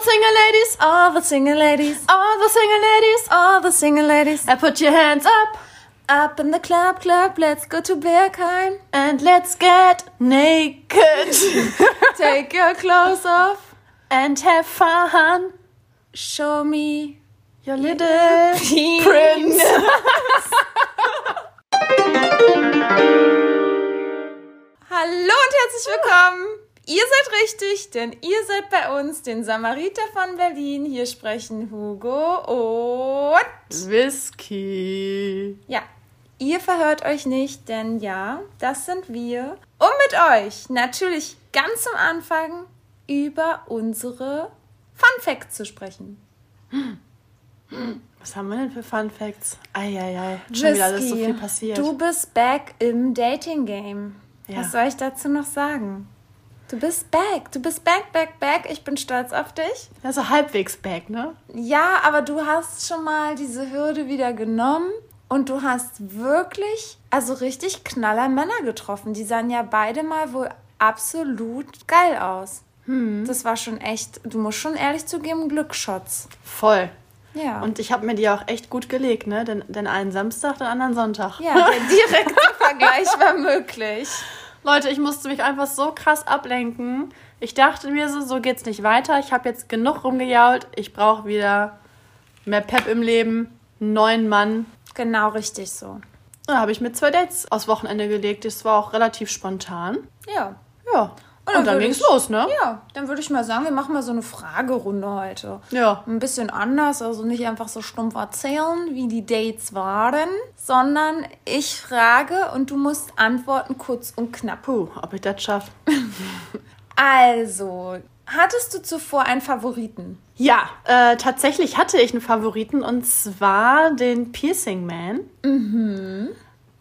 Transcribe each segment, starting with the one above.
All the single ladies, All the single ladies. all the single ladies, All the single ladies. and put your hands up Up in the club, club. Let's go to Bergheim. and let's get naked Take your clothes off. and have fun. Show me Your little prince. Hallo und herzlich willkommen. Ihr seid richtig, denn ihr seid bei uns, den Samariter von Berlin. Hier sprechen Hugo und... Whisky. Ja, ihr verhört euch nicht, denn ja, das sind wir. Um mit euch natürlich ganz am Anfang über unsere Fun Facts zu sprechen. Was haben wir denn für Fun Facts? Eieiei, schon wieder alles so Whisky, viel passiert. Du bist back im Dating Game. Ja. Was soll ich dazu noch sagen? Du bist back, du bist back, back, back. Ich bin stolz auf dich. ja, so halbwegs back, ne? Ja, aber du hast schon mal diese Hürde wieder genommen und du hast wirklich, also richtig knaller Männer getroffen. Die sahen ja beide mal wohl absolut geil aus. Hm. Das war schon echt, du musst schon ehrlich zugeben, Glücksshots. Voll. Ja. Und ich habe mir die auch echt gut gelegt, ne? Den, den einen Samstag, den anderen Sonntag. ja, der direkte Vergleich war möglich. Leute, ich musste mich einfach so krass ablenken. Ich dachte mir so, so geht's nicht weiter. Ich habe jetzt genug rumgejault. Ich brauche wieder mehr Pep im Leben, einen neuen Mann. Genau richtig so. Da habe ich mir zwei Dates aufs Wochenende gelegt. Das war auch relativ spontan. Ja. Ja. Und, dann dann ging's ich- los, ne? Ja, dann würde ich mal sagen, wir machen mal so eine Fragerunde heute. Ja. Ein bisschen anders, also nicht einfach so stumpf erzählen, wie die Dates waren, sondern ich frage und du musst antworten kurz und knapp. Puh, ob ich das schaffe. Also, hattest du zuvor einen Favoriten? Ja, äh, tatsächlich hatte ich einen Favoriten und zwar den Piercing Man.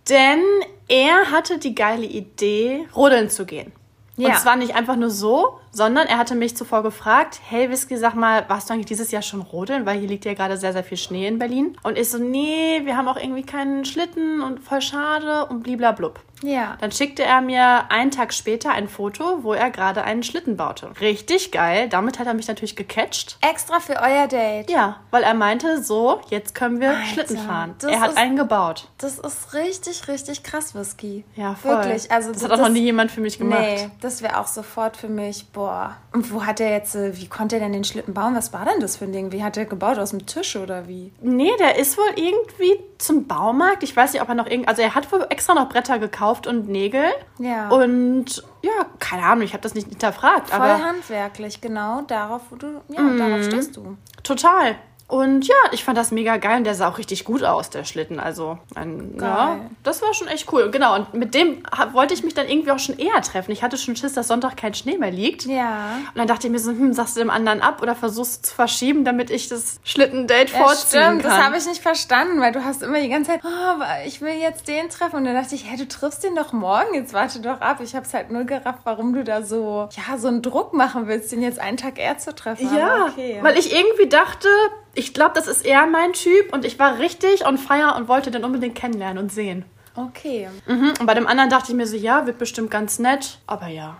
Denn er hatte die geile Idee, rodeln zu gehen. Ja. Und zwar nicht einfach nur so, sondern er hatte mich zuvor gefragt, hey Whisky, sag mal, warst du eigentlich dieses Jahr schon rodeln? Weil hier liegt ja gerade sehr, sehr viel Schnee in Berlin. Und ich so, nee, wir haben auch irgendwie keinen Schlitten und voll schade und bliblablub. Ja. Dann schickte er mir einen Tag später ein Foto, wo er gerade einen Schlitten baute. Richtig geil. Damit hat er mich natürlich gecatcht. Extra für euer Date. Ja, weil er meinte, so, jetzt können wir Alter, Schlitten fahren. das Er hat ist- einen gebaut. Das ist richtig, richtig krass, Whisky. Ja, voll. Wirklich. Also, das hat auch noch nie jemand für mich gemacht. Nee, das wäre auch sofort für mich, boah. Und wo hat er jetzt, äh, wie konnte er denn den Schlitten bauen? Was war denn das für ein Ding? Wie hat er gebaut? Aus dem Tisch oder wie? Nee, der ist wohl irgendwie zum Baumarkt. Ich weiß nicht, ob er noch irgend. Also, er hat wohl extra noch Bretter gekauft und Nägel. Ja. Und ja, keine Ahnung, ich habe das nicht hinterfragt. Voll aber handwerklich, genau darauf, wo du, ja, Mhm. darauf stehst du. total. Und ja, ich fand das mega geil und der sah auch richtig gut aus, der Schlitten. Also, ein, ja, das war schon echt cool. Genau, und mit dem wollte ich mich dann irgendwie auch schon eher treffen. Ich hatte schon Schiss, dass Sonntag kein Schnee mehr liegt. Ja. Und dann dachte ich mir so, hm, sagst du dem anderen ab oder versuchst du zu verschieben, damit ich das Schlittendate Ja, vorziehen stimmt, kann. das habe ich nicht verstanden, weil du hast immer die ganze Zeit, oh, ich will jetzt den treffen. Und dann dachte ich, hä, du triffst den doch morgen, jetzt warte doch ab. Ich habe es halt null gerafft, warum du da so, ja, so einen Druck machen willst, den jetzt einen Tag eher zu treffen. Ja, okay. weil ich irgendwie dachte, ich glaube, das ist eher mein Typ und ich war richtig on fire und wollte den unbedingt kennenlernen und sehen. Okay, Mhm. Und bei dem anderen dachte ich mir so, ja, wird bestimmt ganz nett, aber ja.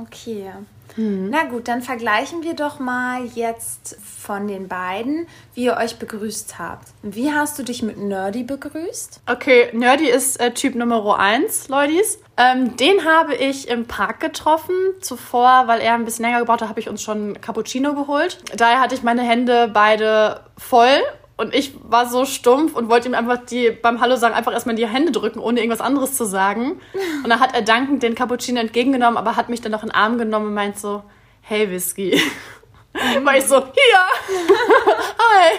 okay. Mhm. Na gut, dann vergleichen wir doch mal jetzt von den beiden, wie ihr euch begrüßt habt. Wie hast du dich mit Nerdy begrüßt? Okay, Nerdy ist äh, Typ Nummer 1, Leutis. Ähm, den habe ich im Park getroffen. Zuvor, weil er ein bisschen länger gebraucht hat, habe ich uns schon Cappuccino geholt. Daher hatte ich meine Hände beide voll und ich war so stumpf und wollte ihm einfach die beim Hallo sagen einfach erstmal in die Hände drücken, ohne irgendwas anderes zu sagen. Und dann hat er dankend den Cappuccino entgegengenommen, aber hat mich dann noch in den Arm genommen und meint so, hey Whisky. war ich so, hier, hi.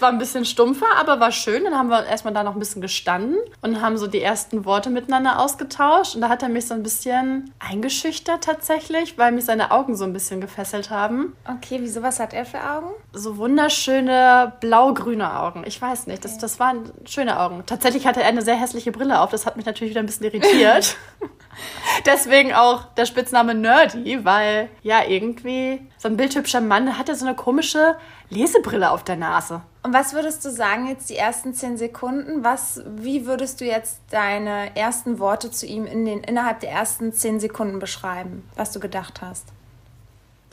Es war ein bisschen stumpfer, aber war schön. Dann haben wir erstmal da noch ein bisschen gestanden und haben so die ersten Worte miteinander ausgetauscht. Und da hat er mich so ein bisschen eingeschüchtert tatsächlich, weil mich seine Augen so ein bisschen gefesselt haben. Okay, wieso, was hat er für Augen? So wunderschöne blau-grüne Augen. Ich weiß nicht, das, das waren schöne Augen. Tatsächlich hatte er eine sehr hässliche Brille auf. Das hat mich natürlich wieder ein bisschen irritiert. Deswegen auch der Spitzname Nerdy, weil ja irgendwie so ein bildhübscher Mann hat ja so eine komische Lesebrille auf der Nase. Und was würdest du sagen jetzt die ersten zehn Sekunden? Was, wie würdest du jetzt deine ersten Worte zu ihm in den, innerhalb der ersten zehn Sekunden beschreiben, was du gedacht hast?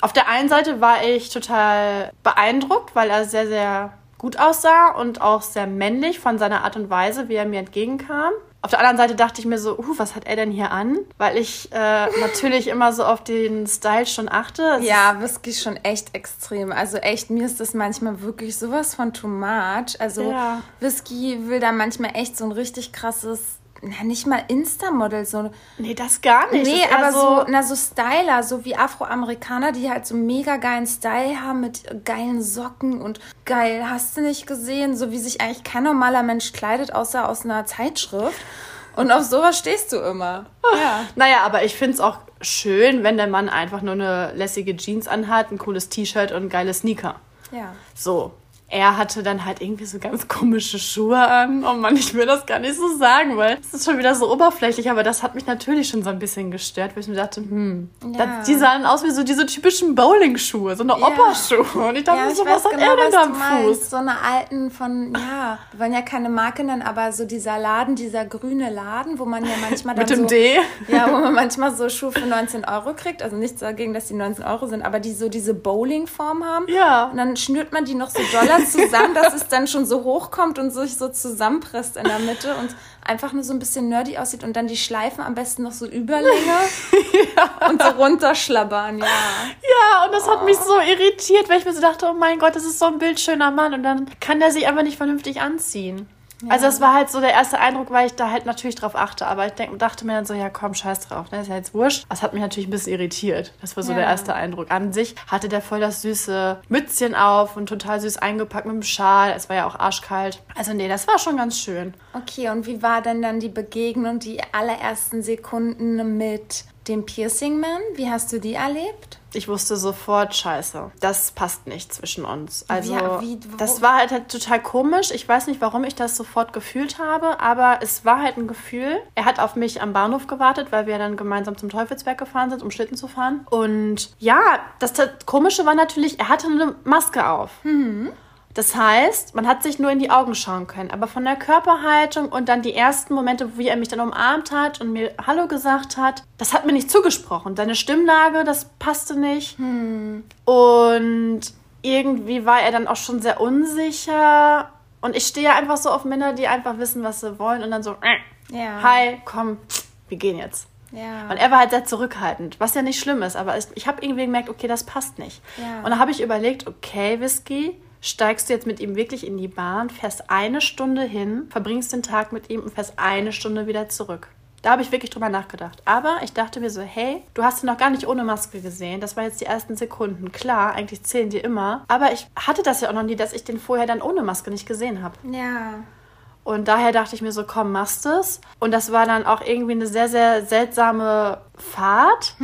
Auf der einen Seite war ich total beeindruckt, weil er sehr, sehr gut aussah und auch sehr männlich von seiner Art und Weise, wie er mir entgegenkam. Auf der anderen Seite dachte ich mir so, uh, was hat er denn hier an? Weil ich äh, natürlich immer so auf den Style schon achte. Es ja, Whisky ist schon echt extrem. Also echt, mir ist das manchmal wirklich sowas von too much. Also Ja. Whisky will da manchmal echt so ein richtig krasses, na nicht mal Insta-Model, so Nee, das gar nicht. Nee, aber so, na, so Styler, so wie Afroamerikaner, die halt so mega geilen Style haben mit geilen Socken und geil, hast du nicht gesehen, so wie sich eigentlich kein normaler Mensch kleidet, außer aus einer Zeitschrift. Und auf sowas stehst du immer. Ja. Naja, aber ich finde es auch schön, wenn der Mann einfach nur eine lässige Jeans anhat, ein cooles T-Shirt und geile Sneaker. Ja. So. Er hatte dann halt irgendwie so ganz komische Schuhe an. Oh Mann, ich will das gar nicht so sagen, weil es ist schon wieder so oberflächlich, aber das hat mich natürlich schon so ein bisschen gestört, weil ich mir dachte, hm, Ja. das, die sahen aus wie so diese typischen Bowling-Schuhe, so eine Opa-Schuhe. Und ich dachte Ja, ich so, was hat genau, er denn da am. Fuß? So eine alten von, ja, wir wollen ja keine Marke nennen, aber so dieser Laden, dieser grüne Laden, wo man ja manchmal dann Mit dem so, D. Ja, wo man manchmal so Schuhe für 19 Euro kriegt. Also nichts dagegen, dass die 19 Euro sind, aber die so diese Bowling-Form haben. Ja. Und dann schnürt man die noch so doller zusammen, dass es dann schon so hochkommt und sich so zusammenpresst in der Mitte und einfach nur so ein bisschen nerdy aussieht und dann die Schleifen am besten noch so Überlänge und so runterschlabbern, ja. Ja, und das hat mich so irritiert, weil ich mir so dachte, oh mein Gott, das ist so ein bildschöner Mann und dann kann der sich einfach nicht vernünftig anziehen. Also das war halt so der erste Eindruck, weil ich da halt natürlich drauf achte, aber ich denk, dachte mir dann so, ja komm, scheiß drauf, ne, ist ja jetzt wurscht. Das hat mich natürlich ein bisschen irritiert. Das war so Ja. der erste Eindruck. An sich hatte der voll das süße Mützchen auf und total süß eingepackt mit dem Schal. Es war ja auch arschkalt. Also nee, das war schon ganz schön. Okay, und wie war denn dann die Begegnung, die allerersten Sekunden mit dem Piercing-Man? Wie hast du die erlebt? Ich wusste sofort, scheiße, das passt nicht zwischen uns. Also, Ja, wie- wo- das war halt, halt total komisch. Ich weiß nicht, warum ich das sofort gefühlt habe, aber es war halt ein Gefühl. Er hat auf mich am Bahnhof gewartet, weil wir dann gemeinsam zum Teufelsberg gefahren sind, um Schlitten zu fahren. Und ja, das, das Komische war natürlich, er hatte eine Maske auf. Das heißt, man hat sich nur in die Augen schauen können. Aber von der Körperhaltung und dann die ersten Momente, wie er mich dann umarmt hat und mir Hallo gesagt hat, das hat mir nicht zugesprochen. Seine Stimmlage, das passte nicht. Und irgendwie war er dann auch schon sehr unsicher. Und ich stehe einfach so auf Männer, die einfach wissen, was sie wollen. Und dann so, äh, Ja. hi, komm, wir gehen jetzt. Ja. Und er war halt sehr zurückhaltend, was ja nicht schlimm ist, aber ich, ich habe irgendwie gemerkt, okay, das passt nicht. Ja. Und dann habe ich überlegt, okay, Whisky, steigst du jetzt mit ihm wirklich in die Bahn, fährst eine Stunde hin, verbringst den Tag mit ihm und fährst eine Stunde wieder zurück. Da habe ich wirklich drüber nachgedacht. Aber ich dachte mir so, hey, du hast ihn noch gar nicht ohne Maske gesehen. Das waren jetzt die ersten Sekunden. Klar, eigentlich zählen die immer. Aber ich hatte das ja auch noch nie, dass ich den vorher dann ohne Maske nicht gesehen habe. ja. Und daher dachte ich mir so, komm, machst es. Und das war dann auch irgendwie eine sehr, sehr seltsame Fahrt.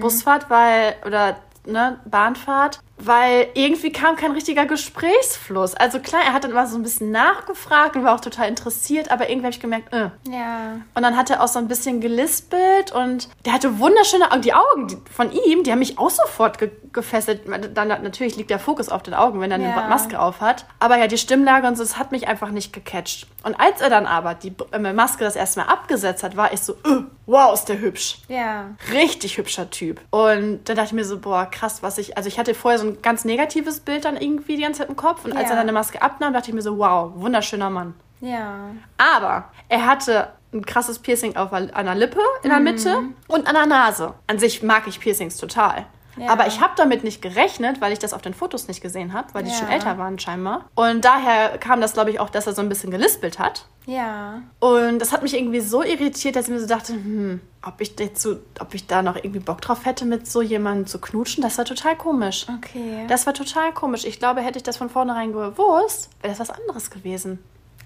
Busfahrt, weil, oder ne, Bahnfahrt, weil irgendwie kam kein richtiger Gesprächsfluss. Also klar, er hat dann immer so ein bisschen nachgefragt und war auch total interessiert, aber irgendwie habe ich gemerkt, äh. Ja. Und dann hat er auch so ein bisschen gelispelt und der hatte wunderschöne Augen. Die Augen die, von ihm, die haben mich auch sofort ge gefesselt. Dann natürlich liegt der Fokus auf den Augen, wenn er Ja. eine Maske auf hat. Aber ja, die Stimmlage und so, das hat mich einfach nicht gecatcht. Und als er dann aber die äh, Maske das erste Mal abgesetzt hat, war ich so, äh, wow, ist der hübsch. Ja. Richtig hübscher Typ. Und dann dachte ich mir so, boah, krass, was ich. Also ich hatte vorher so ein ganz negatives Bild dann irgendwie die ganze Zeit im Kopf. Und als Ja. er dann eine Maske abnahm, dachte ich mir so, wow, wunderschöner Mann. Ja. Aber er hatte ein krasses Piercing auf, an der Lippe in der Mitte und an der Nase. An sich mag ich Piercings total. Ja. Aber ich habe damit nicht gerechnet, weil ich das auf den Fotos nicht gesehen habe, weil die Ja. schon älter waren scheinbar. Und daher kam das, glaube ich, auch, dass er so ein bisschen gelispelt hat. Ja. Und das hat mich irgendwie so irritiert, dass ich mir so dachte, hm, ob ich jetzt so, ob ich da noch irgendwie Bock drauf hätte, mit so jemandem zu knutschen, das war total komisch. Okay. Das war total komisch. Ich glaube, hätte ich das von vornherein gewusst, wäre das was anderes gewesen.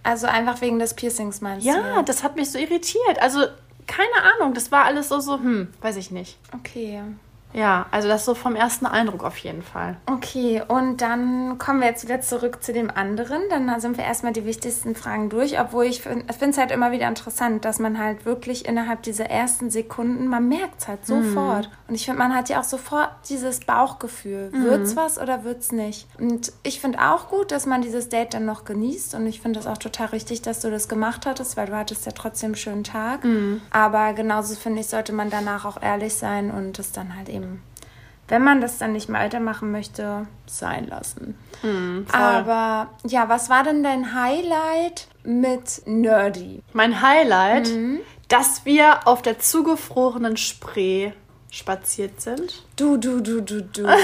also einfach wegen des Piercings meinst Ja, du? das hat mich so irritiert. Also, keine Ahnung, das war alles so, so, hm, weiß ich nicht. Okay. Ja, also das so vom ersten Eindruck auf jeden Fall. Okay, und dann kommen wir jetzt wieder zurück zu dem anderen. Dann sind wir erstmal die wichtigsten Fragen durch, obwohl ich finde es halt immer wieder interessant, dass man halt wirklich innerhalb dieser ersten Sekunden, man merkt es halt sofort. Und ich finde, man hat ja auch sofort dieses Bauchgefühl. Wird's was oder wird's nicht? Und ich finde auch gut, dass man dieses Date dann noch genießt. Und ich finde das auch total richtig, dass du das gemacht hattest, weil du hattest ja trotzdem einen schönen Tag. Aber genauso finde ich, sollte man danach auch ehrlich sein und es dann halt eben wenn man das dann nicht mehr weitermachen möchte, sein lassen. Aber ja, was war denn dein Highlight mit Nerdy? Mein Highlight, dass wir auf der zugefrorenen Spree spaziert sind. Du, du, du, du, du.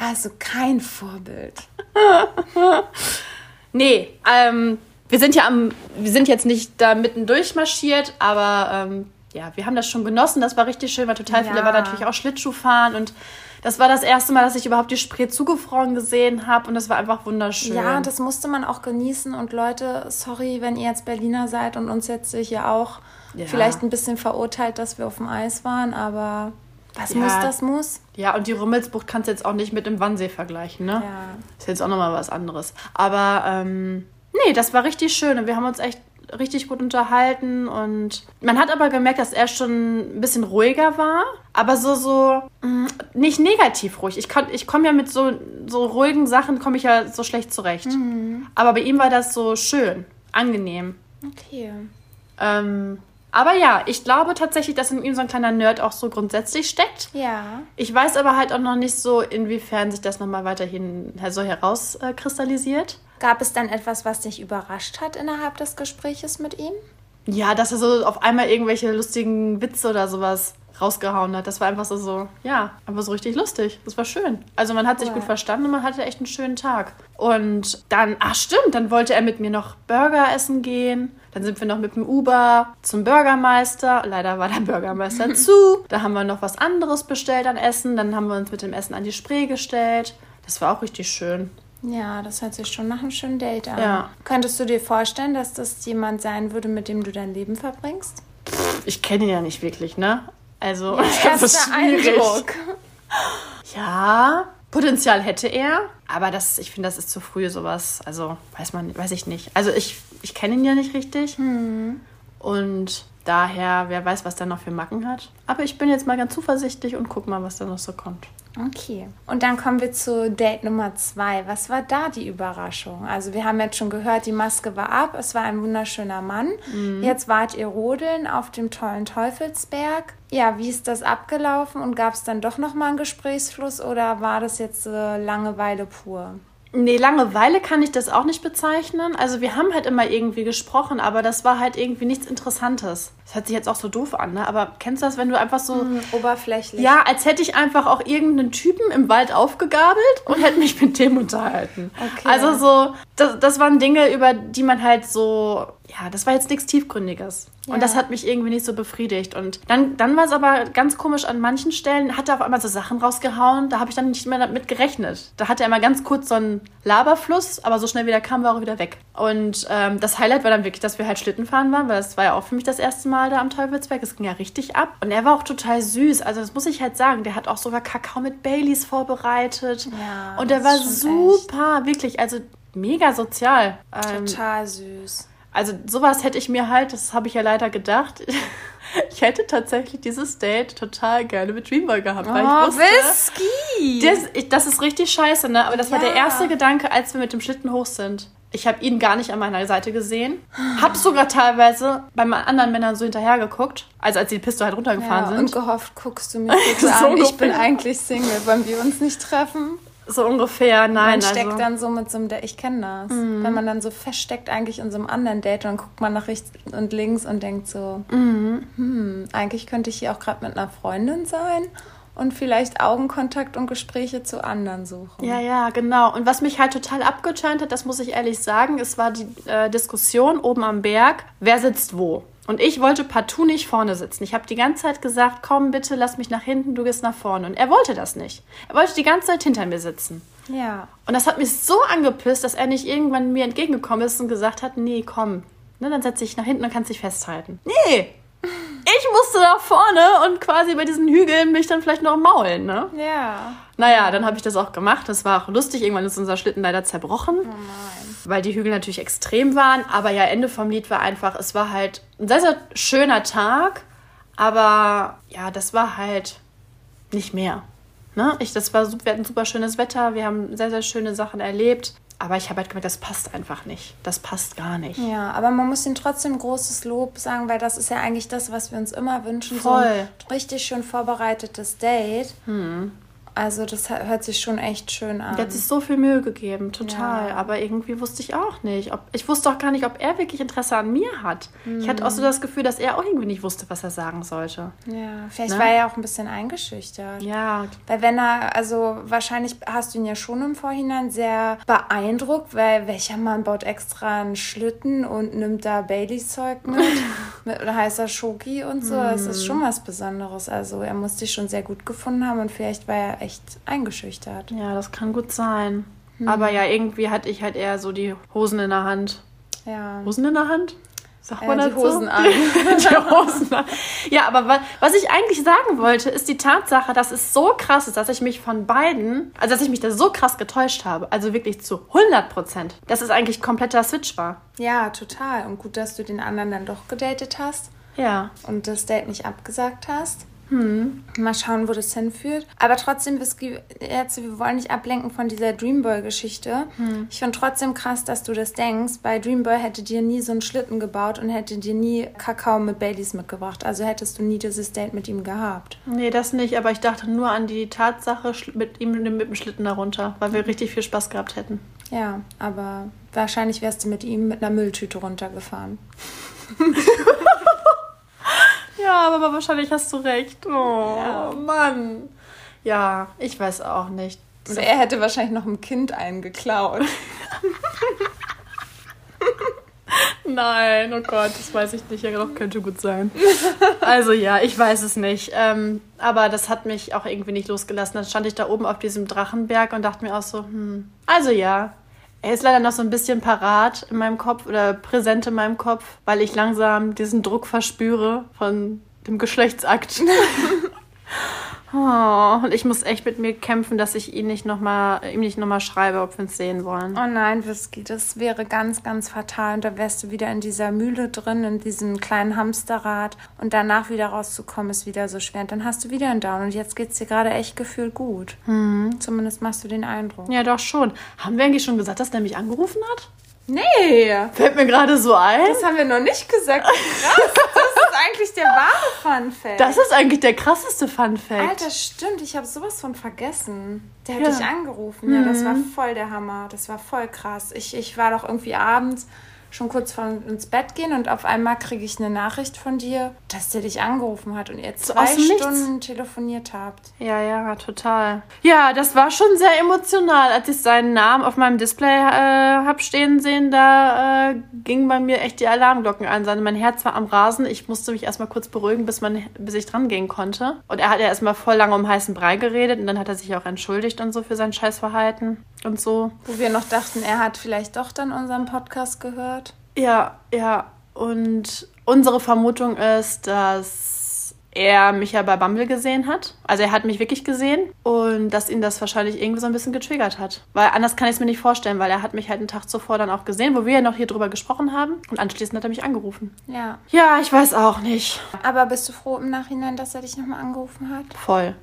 Also kein Vorbild. Nee, ähm, wir sind ja am, wir sind jetzt nicht da mitten durchmarschiert, aber ähm, ja, wir haben das schon genossen. Das war richtig schön, weil total viele Ja. waren natürlich auch Schlittschuh fahren und das war das erste Mal, dass ich überhaupt die Spree zugefroren gesehen habe und das war einfach wunderschön. Ja, das musste man auch genießen. Und Leute, sorry, wenn ihr jetzt Berliner seid und uns jetzt hier auch Ja. vielleicht ein bisschen verurteilt, dass wir auf dem Eis waren, aber was Ja. muss, das muss. ja, und die Rummelsbucht kannst du jetzt auch nicht mit dem Wannsee vergleichen, ne? Ja. Ist jetzt auch nochmal was anderes. Aber ähm, nee, das war richtig schön und wir haben uns echt richtig gut unterhalten und man hat aber gemerkt, dass er schon ein bisschen ruhiger war, aber so so mh, nicht negativ ruhig. Ich, kon- ich komme ja mit so, so ruhigen Sachen komme ich ja so schlecht zurecht. Aber bei ihm war das so schön, angenehm. Okay. Ähm, aber ja, ich glaube tatsächlich, dass in ihm so ein kleiner Nerd auch so grundsätzlich steckt. Ja. Ich weiß aber halt auch noch nicht so, inwiefern sich das nochmal weiterhin so herauskristallisiert. Gab es dann etwas, was dich überrascht hat innerhalb des Gespräches mit ihm? Ja, dass er so auf einmal irgendwelche lustigen Witze oder sowas rausgehauen hat. Das war einfach so, so, ja, einfach so richtig lustig. Das war schön. Also man hat sich Cool. gut verstanden und man hatte echt einen schönen Tag. Und dann, ach stimmt, dann wollte er mit mir noch Burger essen gehen. Dann sind wir noch mit dem Uber zum Bürgermeister. Leider war der Bürgermeister zu. Da haben wir noch was anderes bestellt an Essen. Dann haben wir uns mit dem Essen an die Spree gestellt. Das war auch richtig schön. Ja, das hört sich schon nach einem schönen Date an. Ja. Könntest du dir vorstellen, dass das jemand sein würde, mit dem du dein Leben verbringst? Ich kenne ihn ja nicht wirklich, ne? Also, das ist Erster schwierig. Eindruck. Ja, Potenzial hätte er, aber das, ich finde, das ist zu früh sowas. Also weiß man, weiß ich nicht. Also ich, ich kenne ihn ja nicht richtig und daher, wer weiß, was der noch für Macken hat. Aber ich bin jetzt mal ganz zuversichtlich und guck mal, was da noch so kommt. Okay. Und dann kommen wir zu Date Nummer zwei. Was war da die Überraschung? Also wir haben jetzt schon gehört, die Maske war ab. Es war ein wunderschöner Mann. Jetzt wart ihr rodeln auf dem tollen Teufelsberg. Ja, wie ist das abgelaufen und gab es dann doch noch mal einen Gesprächsfluss oder war das jetzt äh, Langeweile pur? Nee, Langeweile kann ich das auch nicht bezeichnen. Also wir haben halt immer irgendwie gesprochen, aber das war halt irgendwie nichts Interessantes. Das hört sich jetzt auch so doof an, ne? Aber kennst du das, wenn du einfach so Oberflächlich. Ja, als hätte ich einfach auch irgendeinen Typen im Wald aufgegabelt und hätte mich mit dem unterhalten. Okay. Also so, das, das waren Dinge, über die man halt so, ja, das war jetzt nichts Tiefgründiges. Ja. Und das hat mich irgendwie nicht so befriedigt. Und dann, dann war es aber ganz komisch an manchen Stellen, hat er auf einmal so Sachen rausgehauen, da habe ich dann nicht mehr damit gerechnet. Da hatte er immer ganz kurz so einen Laberfluss, aber so schnell wie der kam, war er wieder weg. Und ähm, das Highlight war dann wirklich, dass wir halt Schlitten fahren waren, weil das war ja auch für mich das erste Mal da am Teufelsberg. Es ging ja richtig ab. Und er war auch total süß. Also das muss ich halt sagen. Der hat auch sogar Kakao mit Baileys vorbereitet. Ja, Und er war super, wirklich. Also mega sozial. Ähm, Total süß. Also sowas hätte ich mir halt, das habe ich ja leider gedacht. Ich hätte tatsächlich dieses Date total gerne mit Dreamboy gehabt, weil Oh, ich wusste, Whisky! das, ich, das ist richtig scheiße, ne? Aber das war Ja. der erste Gedanke, als wir mit dem Schlitten hoch sind. Ich habe ihn gar nicht an meiner Seite gesehen. Hab sogar teilweise bei anderen Männern so hinterher geguckt, also als die Piste halt runtergefahren ja, und sind. gehofft, guckst du mich So an. Ich bin eigentlich Single. Wollen wir uns nicht treffen? So ungefähr, nein. Man steckt also, dann so mit so einem ich kenne das. Wenn man dann so feststeckt eigentlich in so einem anderen Date, dann guckt man nach rechts und links und denkt so, hm, eigentlich könnte ich hier auch gerade mit einer Freundin sein. und vielleicht Augenkontakt und Gespräche zu anderen suchen. Ja, ja, genau. Und was mich halt total abgeturnt hat, das muss ich ehrlich sagen, es war die äh, Diskussion oben am Berg, wer sitzt wo. Und ich wollte partout nicht vorne sitzen. Ich habe die ganze Zeit gesagt, komm bitte, lass mich nach hinten, du gehst nach vorne. Und er wollte das nicht. Er wollte die ganze Zeit hinter mir sitzen. Ja. Und das hat mich so angepisst, dass er nicht irgendwann mir entgegengekommen ist und gesagt hat, nee, komm, ne, dann setze ich nach hinten und kannst dich festhalten. Nee! Ich musste nach vorne und quasi bei diesen Hügeln mich dann vielleicht noch maulen, ne? Ja. Naja, dann habe ich das auch gemacht. Das war auch lustig. Irgendwann ist unser Schlitten leider zerbrochen. Oh nein. Weil die Hügel natürlich extrem waren. Aber ja, Ende vom Lied war einfach, es war halt ein sehr, sehr schöner Tag. Aber ja, das war halt nicht mehr. Ne? Ich, das war, wir hatten super schönes Wetter. Wir haben sehr, sehr schöne Sachen erlebt. Aber ich habe halt gemerkt, das passt einfach nicht. Das passt gar nicht. Ja, aber man muss ihnen trotzdem großes Lob sagen, weil das ist ja eigentlich das, was wir uns immer wünschen. So Voll. ein richtig schön vorbereitetes Date. Also das hört sich schon echt schön an. Der hat sich so viel Mühe gegeben, total. Ja. Aber irgendwie wusste ich auch nicht. Ob, ich wusste auch gar nicht, ob er wirklich Interesse an mir hat. Ich hatte auch so das Gefühl, dass er auch irgendwie nicht wusste, was er sagen sollte. ja, vielleicht Ne? war er ja auch ein bisschen eingeschüchtert. Ja, Weil wenn er, also wahrscheinlich hast du ihn ja schon im Vorhinein sehr beeindruckt, weil welcher Mann baut extra einen Schlitten und nimmt da Baileys Zeug mit, mit heißer Schoki und so. Das ist schon was Besonderes. Also er muss dich schon sehr gut gefunden haben und vielleicht war er echt eingeschüchtert. ja, das kann gut sein. Aber ja, irgendwie hatte ich halt eher so die Hosen in der Hand. Ja. Hosen in der Hand? Sagt Äh, man die Hosen so? an. die Hosen an. Ja, aber wa was ich eigentlich sagen wollte, ist die Tatsache, dass es so krass ist, dass ich mich von beiden, also dass ich mich da so krass getäuscht habe, also wirklich zu 100 Prozent, dass es eigentlich kompletter Switch war. Ja, total. Und gut, dass du den anderen dann doch gedatet hast Ja. und das Date nicht abgesagt hast. Mal schauen, wo das hinführt. Aber trotzdem, jetzt, wir wollen nicht ablenken von dieser Dreamboy-Geschichte. Ich finde trotzdem krass, dass du das denkst. Bei Dreamboy hätte dir nie so einen Schlitten gebaut und hätte dir nie Kakao mit Baileys mitgebracht. Also hättest du nie dieses Date mit ihm gehabt. Nee, das nicht, aber ich dachte nur an die Tatsache mit ihm mit dem Schlitten darunter, weil wir richtig viel Spaß gehabt hätten. Ja, aber wahrscheinlich wärst du mit ihm mit einer Mülltüte runtergefahren. Ja, aber wahrscheinlich hast du recht. Oh, Mann. Ja, ich weiß auch nicht. Und er hätte wahrscheinlich noch ein Kind eingeklaut. Nein, oh Gott, das weiß ich nicht. Ja, doch, könnte gut sein. Also ja, ich weiß es nicht. Ähm, aber das hat mich auch irgendwie nicht losgelassen. Dann stand ich da oben auf diesem Drachenberg und dachte mir auch so, hm, also ja. Er ist leider noch so ein bisschen parat in meinem Kopf oder präsent in meinem Kopf, weil ich langsam diesen Druck verspüre von dem Geschlechtsakt. oh, und ich muss echt mit mir kämpfen, dass ich ihn nicht noch mal, ihm nicht nochmal schreibe, ob wir uns sehen wollen. Oh nein, Whisky, das wäre ganz, ganz fatal. Und da wärst du wieder in dieser Mühle drin, in diesem kleinen Hamsterrad. Und danach wieder rauszukommen, ist wieder so schwer. Und dann hast du wieder einen Down. Und jetzt geht's dir gerade echt gefühlt gut. Zumindest machst du den Eindruck. Ja, doch schon. Haben wir eigentlich schon gesagt, dass der mich angerufen hat? Nee, Fällt mir gerade so ein. das haben wir noch nicht gesagt. Krass, eigentlich der wahre Fun Fact. Das ist eigentlich der krasseste Fun Fact. Alter, stimmt, ich habe sowas von vergessen. Der hat Ja. Mhm. dich angerufen. Ja, das war voll der Hammer. Das war voll krass. Ich, ich war doch irgendwie abends schon kurz vor ins Bett gehen und auf einmal kriege ich eine Nachricht von dir, dass der dich angerufen hat und ihr zwei aus dem Nichts. Stunden telefoniert habt. Ja, ja, total. Ja, das war schon sehr emotional. Als ich seinen Namen auf meinem Display äh, hab stehen sehen, da äh, gingen bei mir echt die Alarmglocken an. Mein Herz war am Rasen. Ich musste mich erstmal kurz beruhigen, bis, man, bis ich dran gehen konnte. Und er hat ja erstmal voll lange um heißen Brei geredet und dann hat er sich auch entschuldigt und so für sein Scheißverhalten und so. Wo wir noch dachten, er hat vielleicht doch dann unseren Podcast gehört. Ja, ja. Und unsere Vermutung ist, dass er mich ja bei Bumble gesehen hat. Also er hat mich wirklich gesehen und dass ihn das wahrscheinlich irgendwie so ein bisschen getriggert hat. Weil anders kann ich es mir nicht vorstellen, weil er hat mich halt einen Tag zuvor dann auch gesehen, wo wir ja noch hier drüber gesprochen haben. Und anschließend hat er mich angerufen. Ja. Ja, ich weiß auch nicht. Aber bist du froh im Nachhinein, dass er dich nochmal angerufen hat? Voll.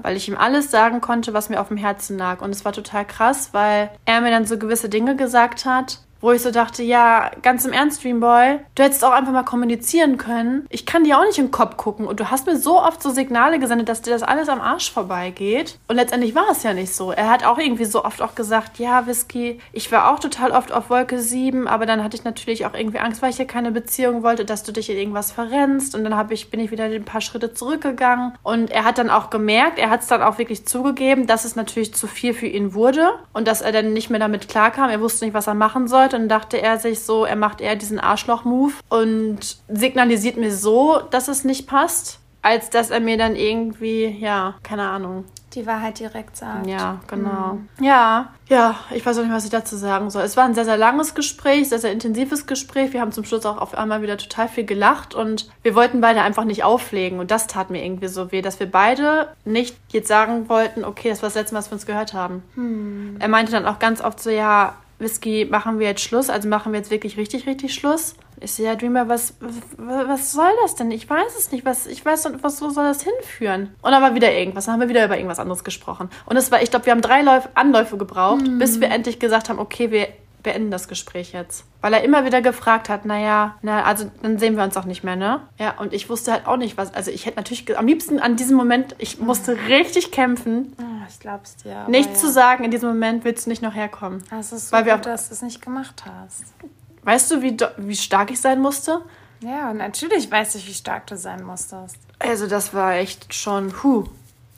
Weil ich ihm alles sagen konnte, was mir auf dem Herzen lag. Und es war total krass, weil er mir dann so gewisse Dinge gesagt hat, wo ich so dachte, ja, ganz im Ernst, Dreamboy, du hättest auch einfach mal kommunizieren können. Ich kann dir auch nicht den Kopf gucken und du hast mir so oft so Signale gesendet, dass dir das alles am Arsch vorbeigeht. Und letztendlich war es ja nicht so. Er hat auch irgendwie so oft auch gesagt, ja, Whisky, ich war auch total oft auf Wolke 7, aber dann hatte ich natürlich auch irgendwie Angst, weil ich ja keine Beziehung wollte, dass du dich in irgendwas verrennst. Und dann ich, bin ich wieder ein paar Schritte zurückgegangen. Und er hat dann auch gemerkt, er hat es dann auch wirklich zugegeben, dass es natürlich zu viel für ihn wurde und dass er dann nicht mehr damit klarkam. Er wusste nicht, was er machen sollte. Und dachte er sich so, er macht eher diesen Arschloch-Move und signalisiert mir so, dass es nicht passt, als dass er mir dann irgendwie, ja, keine Ahnung, Die Wahrheit direkt sagt. ja, genau. Ja, ja, ich weiß auch nicht, was ich dazu sagen soll. Es war ein sehr, sehr langes Gespräch, sehr, sehr intensives Gespräch. Wir haben zum Schluss auch auf einmal wieder total viel gelacht und wir wollten beide einfach nicht auflegen. Und das tat mir irgendwie so weh, dass wir beide nicht jetzt sagen wollten, okay, das war das letzte Mal, was wir uns gehört haben. Er meinte dann auch ganz oft so, ja, Whisky, machen wir jetzt Schluss? Also machen wir jetzt wirklich richtig, richtig Schluss? Ich so, ja, Dreamer, was, was, was soll das denn? Ich weiß es nicht. Was, ich weiß was, wo soll das hinführen? Und dann war wieder irgendwas. Dann haben wir wieder über irgendwas anderes gesprochen. Und es war, ich glaube, wir haben drei Läuf Anläufe gebraucht, bis wir endlich gesagt haben, okay, wir beenden das Gespräch jetzt. Weil er immer wieder gefragt hat, naja, na, also dann sehen wir uns auch nicht mehr, ne? Ja, und ich wusste halt auch nicht, was, also ich hätte natürlich am liebsten an diesem Moment, ich musste richtig kämpfen, Ah, ich glaub's dir. nicht ja. zu sagen, in diesem Moment willst du nicht noch herkommen. Es ist so Weil wir gut, auch- dass du es nicht gemacht hast. Weißt du, wie, wie stark ich sein musste? Ja, natürlich weiß ich, wie stark du sein musstest. Also das war echt schon, huh.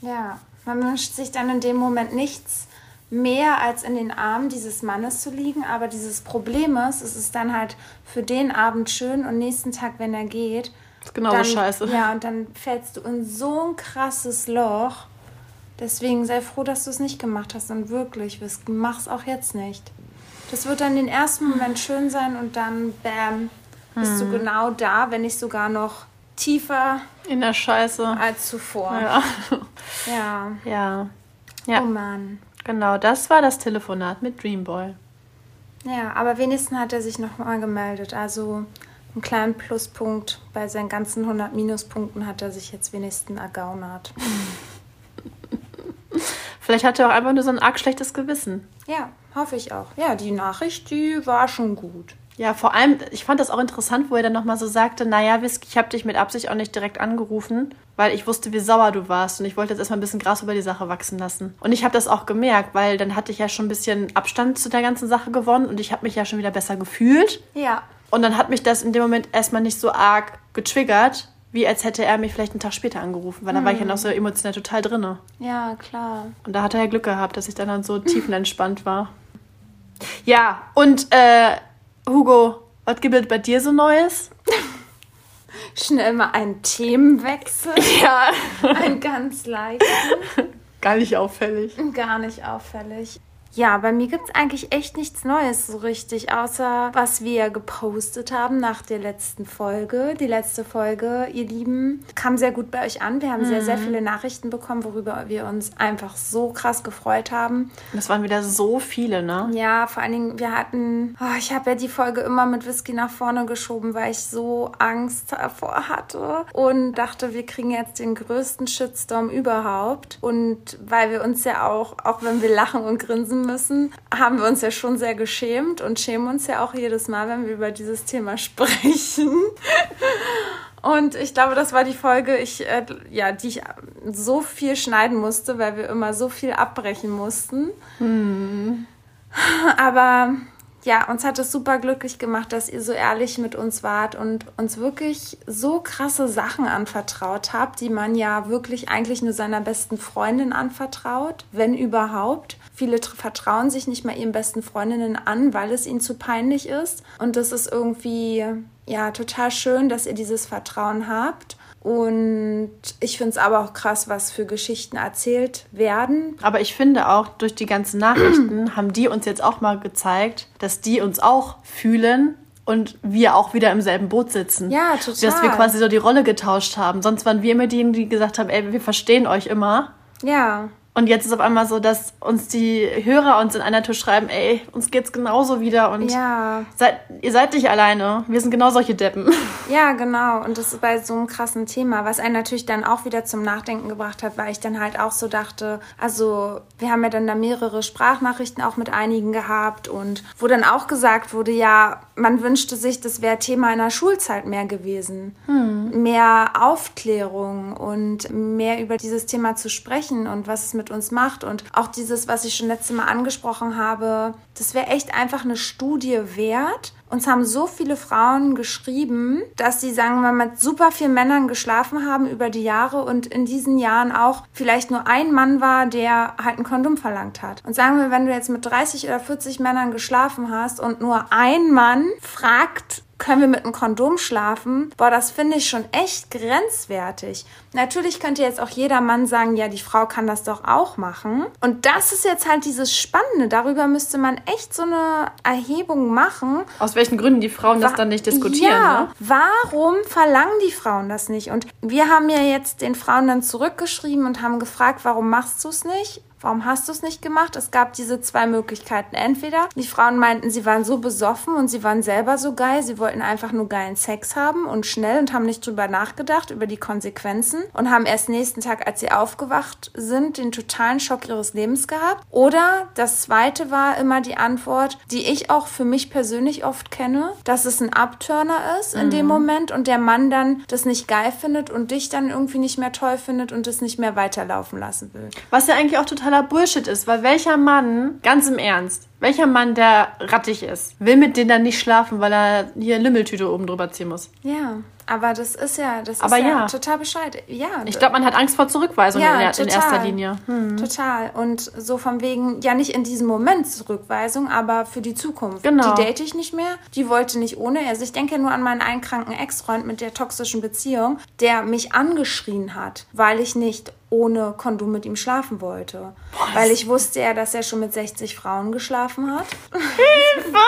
Ja, man wünscht sich dann in dem Moment nichts mehr als in den Armen dieses Mannes zu liegen, aber dieses Problem ist, es ist dann halt für den Abend schön und nächsten Tag, wenn er geht, ist genauso dann, scheiße. Ja, und dann fällst du in so ein krasses Loch. Deswegen sei froh, dass du es nicht gemacht hast und wirklich, mach's auch jetzt nicht. Das wird dann den ersten Moment schön sein und dann, bam, bist Hm. du genau da, wenn nicht sogar noch tiefer In der Scheiße. als zuvor. Ja. ja. ja. Ja, Oh Mann. Genau, das war das Telefonat mit Dreamboy. Ja, aber wenigstens hat er sich nochmal gemeldet. Also einen kleinen Pluspunkt bei seinen ganzen 100 Minuspunkten hat er sich jetzt wenigstens ergaunert. Vielleicht hat er auch einfach nur so ein arg schlechtes Gewissen. Ja, hoffe ich auch. Ja, die Nachricht, die war schon gut. Ja, vor allem, ich fand das auch interessant, wo er dann nochmal so sagte, naja, Whisky, ich habe dich mit Absicht auch nicht direkt angerufen, weil ich wusste, wie sauer du warst und ich wollte jetzt erstmal ein bisschen Gras über die Sache wachsen lassen. Und ich habe das auch gemerkt, weil dann hatte ich ja schon ein bisschen Abstand zu der ganzen Sache gewonnen und ich habe mich ja schon wieder besser gefühlt. Ja. Und dann hat mich das in dem Moment erstmal nicht so arg getriggert, wie als hätte er mich vielleicht einen Tag später angerufen, weil dann war ich ja noch so emotional total drinne. Ja, klar. Und da hat er ja Glück gehabt, dass ich dann, dann so tiefenentspannt war. Ja, und äh, Hugo, was gibt es bei dir so Neues? Schnell mal einen Themenwechsel. Ja. Ein ganz leichten. Gar nicht auffällig. Gar nicht auffällig. Ja, bei mir gibt es eigentlich echt nichts Neues so richtig, außer was wir gepostet haben nach der letzten Folge. Die letzte Folge, ihr Lieben, kam sehr gut bei euch an. Wir haben sehr, sehr viele Nachrichten bekommen, worüber wir uns einfach so krass gefreut haben. Das waren wieder so viele, ne? Ja, vor allen Dingen, wir hatten, oh, ich habe ja die Folge immer mit Whisky nach vorne geschoben, weil ich so Angst davor hatte und dachte, wir kriegen jetzt den größten Shitstorm überhaupt. Und weil wir uns ja auch, auch wenn wir lachen und grinsen müssen, haben wir uns ja schon sehr geschämt und schämen uns ja auch jedes Mal, wenn wir über dieses Thema sprechen. Und ich glaube, das war die Folge, ich, äh, ja, die ich so viel schneiden musste, weil wir immer so viel abbrechen mussten. Aber ja, uns hat es super glücklich gemacht, dass ihr so ehrlich mit uns wart und uns wirklich so krasse Sachen anvertraut habt, die man ja wirklich eigentlich nur seiner besten Freundin anvertraut, wenn überhaupt. Viele tr- vertrauen sich nicht mal ihren besten Freundinnen an, weil es ihnen zu peinlich ist. Und das ist irgendwie, ja, total schön, dass ihr dieses Vertrauen habt. Und ich finde es aber auch krass, was für Geschichten erzählt werden. Aber ich finde auch, durch die ganzen Nachrichten haben die uns jetzt auch mal gezeigt, dass die uns auch fühlen und wir auch wieder im selben Boot sitzen. Ja, total. Dass wir quasi so die Rolle getauscht haben. Sonst waren wir immer diejenigen, die gesagt haben, ey, wir verstehen euch immer. Ja, Und jetzt ist auf einmal so, dass uns die Hörer uns in einer Tour schreiben, ey, uns geht's genauso wieder und Ja. seid, ihr seid nicht alleine. Wir sind genau solche Deppen. Ja, genau. Und das ist bei so einem krassen Thema, was einen natürlich dann auch wieder zum Nachdenken gebracht hat, weil ich dann halt auch so dachte, also wir haben ja dann da mehrere Sprachnachrichten auch mit einigen gehabt und wo dann auch gesagt wurde, ja, man wünschte sich, das wäre Thema in der Schulzeit mehr gewesen. Mehr Aufklärung und mehr über dieses Thema zu sprechen und was es mit uns macht und auch dieses, was ich schon letztes Mal angesprochen habe, das wäre echt einfach eine Studie wert. Uns haben so viele Frauen geschrieben, dass sie, sagen wir mal, mit super vielen Männern geschlafen haben über die Jahre und in diesen Jahren auch vielleicht nur ein Mann war, der halt ein Kondom verlangt hat. Und sagen wir, wenn du jetzt mit 30 oder 40 Männern geschlafen hast und nur ein Mann fragt, können wir mit einem Kondom schlafen? Boah, das finde ich schon echt grenzwertig. Natürlich könnte jetzt auch jeder Mann sagen, ja, die Frau kann das doch auch machen. Und das ist jetzt halt dieses Spannende. Darüber müsste man echt so eine Erhebung machen. Aus welchen Gründen die Frauen das dann nicht diskutieren, Ja, ne? warum verlangen die Frauen das nicht? Und wir haben ja jetzt den Frauen dann zurückgeschrieben und haben gefragt, warum machst du es nicht? Warum hast du es nicht gemacht? Es gab diese zwei Möglichkeiten. Entweder die Frauen meinten, sie waren so besoffen und sie waren selber so geil, sie wollten einfach nur geilen Sex haben und schnell und haben nicht drüber nachgedacht, über die Konsequenzen und haben erst nächsten Tag, als sie aufgewacht sind, den totalen Schock ihres Lebens gehabt. Oder das zweite war immer die Antwort, die ich auch für mich persönlich oft kenne, dass es ein Abturner ist in dem Moment und der Mann dann das nicht geil findet und dich dann irgendwie nicht mehr toll findet und es nicht mehr weiterlaufen lassen will. Was ja eigentlich auch totaler Bullshit ist, weil welcher Mann, ganz im Ernst, welcher Mann, der rattig ist, will mit denen dann nicht schlafen, weil er hier eine Limmeltüte oben drüber ziehen muss. Ja, aber das ist ja, das Aber ist ja, ja. total bescheid. Ja, Ich glaube, man hat Angst vor Zurückweisung Ja, in, in erster Linie. Hm. Total. Und so von wegen, ja nicht in diesem Moment Zurückweisung, aber für die Zukunft. Genau. Die date ich nicht mehr, die wollte nicht ohne. Also ich denke nur an meinen einen kranken Ex-Freund mit der toxischen Beziehung, der mich angeschrien hat, weil ich nicht ohne Kondom mit ihm schlafen wollte. weil ich wusste ja, dass er schon mit 60 Frauen geschlafen hat. Über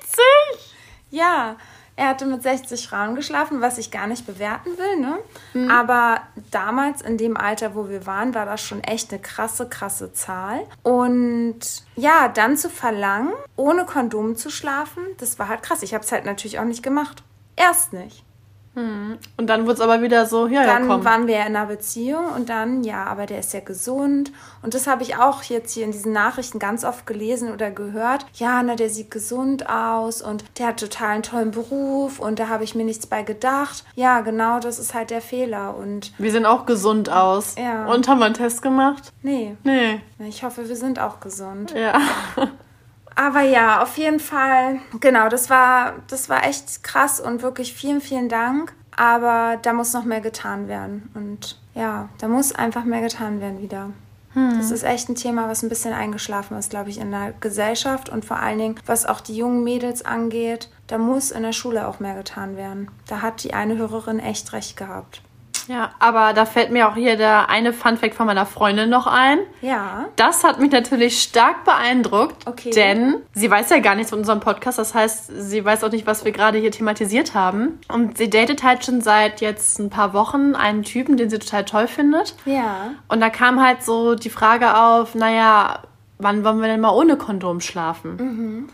60? Ja, er hatte mit 60 Frauen geschlafen, was ich gar nicht bewerten will, ne? Mhm. Aber damals, in dem Alter, wo wir waren, war das schon echt eine krasse, krasse Zahl. Und ja, dann zu verlangen, ohne Kondom zu schlafen, das war halt krass. Ich habe es halt natürlich auch nicht gemacht. Erst nicht. Und dann wurde es aber wieder so, ja, Dann ja, komm. waren wir in einer Beziehung und dann, ja, aber der ist ja gesund. Und das habe ich auch jetzt hier in diesen Nachrichten ganz oft gelesen oder gehört. Ja, na, der sieht gesund aus und der hat total einen tollen Beruf und da habe ich mir nichts bei gedacht. Ja, genau, das ist halt der Fehler. Und Wir sehen auch gesund aus. Ja. Und haben wir einen Test gemacht? nee, Nee. ich hoffe, wir sind auch gesund. Ja. Aber ja, auf jeden Fall, genau, das war, das war echt krass und wirklich vielen, vielen Dank. Aber da muss noch mehr getan werden. Und ja, da muss einfach mehr getan werden wieder. Das ist echt ein Thema, was ein bisschen eingeschlafen ist, glaube ich, in der Gesellschaft und vor allen Dingen, was auch die jungen Mädels angeht. Da muss in der Schule auch mehr getan werden. Da hat die eine Hörerin echt recht gehabt. Ja, aber da fällt mir auch hier der eine Funfact von meiner Freundin noch ein. Ja, Das hat mich natürlich stark beeindruckt, Okay. denn sie weiß ja gar nichts von unserem Podcast. Das heißt, sie weiß auch nicht, was wir gerade hier thematisiert haben. Und sie datet halt schon seit jetzt ein paar Wochen einen Typen, den sie total toll findet. ja, Und da kam halt so die Frage auf, naja, wann wollen wir denn mal ohne Kondom schlafen?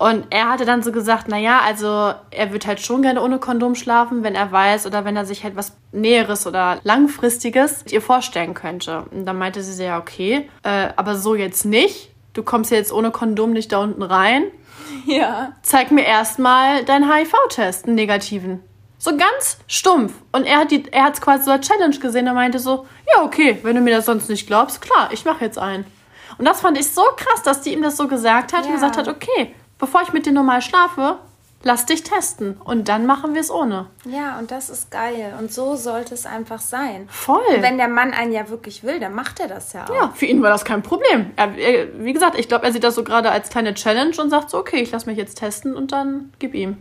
Und er hatte dann so gesagt, naja, also er wird halt schon gerne ohne Kondom schlafen, wenn er weiß oder wenn er sich halt was Näheres oder Langfristiges ihr vorstellen könnte. Und dann meinte sie ja, okay, äh, aber so jetzt nicht. Du kommst ja jetzt ohne Kondom nicht da unten rein. ja. Zeig mir erstmal deinen HIV-Test, einen negativen. So ganz stumpf. Und er hat er es quasi so als Challenge gesehen. Er meinte so, ja, okay, wenn du mir das sonst nicht glaubst, klar, ich mache jetzt einen. Und das fand ich so krass, dass die ihm das so gesagt hat und Ja. gesagt hat, okay, bevor ich mit dir normal schlafe, lass dich testen. Und dann machen wir es ohne. Ja, und das ist geil. Und so sollte es einfach sein. Voll. Wenn der Mann einen ja wirklich will, dann macht er das ja auch. ja, für ihn war das kein Problem. Er, er, wie gesagt, ich glaube, er sieht das so gerade als kleine Challenge und sagt so, okay, ich lass mich jetzt testen und dann gib ihm.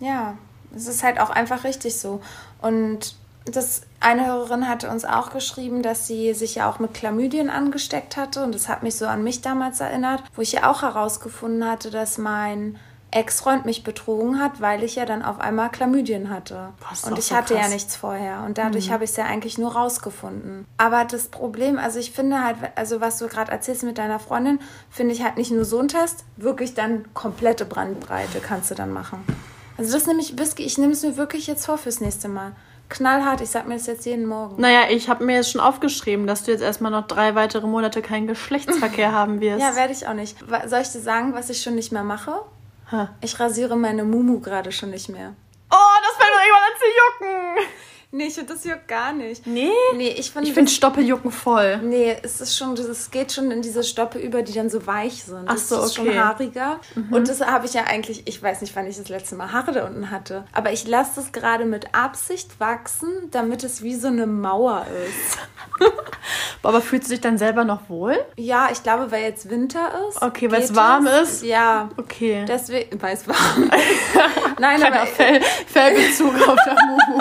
Ja, es ist halt auch einfach richtig so. Und das eine Hörerin hatte uns auch geschrieben, dass sie sich ja auch mit Chlamydien angesteckt hatte. Und das hat mich so an mich damals erinnert, wo ich ja auch herausgefunden hatte, dass mein Ex-Freund mich betrogen hat, weil ich ja dann auf einmal Chlamydien hatte. Ist und ich so hatte ja nichts vorher. Und dadurch habe ich es ja eigentlich nur rausgefunden. Aber das Problem, also ich finde halt, also was du gerade erzählst mit deiner Freundin, finde ich halt nicht nur so ein Test, wirklich dann komplette Brandbreite kannst du dann machen. Also das nehme ich, ich nehme es mir wirklich jetzt vor fürs nächste Mal. Knallhart, ich sag mir das jetzt jeden Morgen. Naja, ich habe mir jetzt schon aufgeschrieben, dass du jetzt erstmal noch drei weitere Monate keinen Geschlechtsverkehr haben wirst. Ja, werde ich auch nicht. Soll ich dir sagen, was ich schon nicht mehr mache? Hä? Ich rasiere meine Mumu gerade schon nicht mehr. Oh, das fängt doch irgendwann an zu jucken. Nee, ich finde das juckt gar nicht. Nee? Nee, ich finde. Ich finde Stoppeljucken voll. Nee, es ist schon, es geht schon in diese Stoppe über, die dann so weich sind. Ach Das so, ist okay. Mhm. schon haariger. Und das habe ich ja eigentlich, ich weiß nicht, wann ich das letzte Mal Haare da unten hatte. Aber ich lasse das gerade mit Absicht wachsen, damit es wie so eine Mauer ist. Aber fühlst du dich dann selber noch wohl? Ja, ich glaube, weil jetzt Winter ist. Okay, weil es warm ist? Ja. Okay. Deswegen, weil es warm ist. Nein, Kleiner aber Fell, Fellbezug auf der Mumu.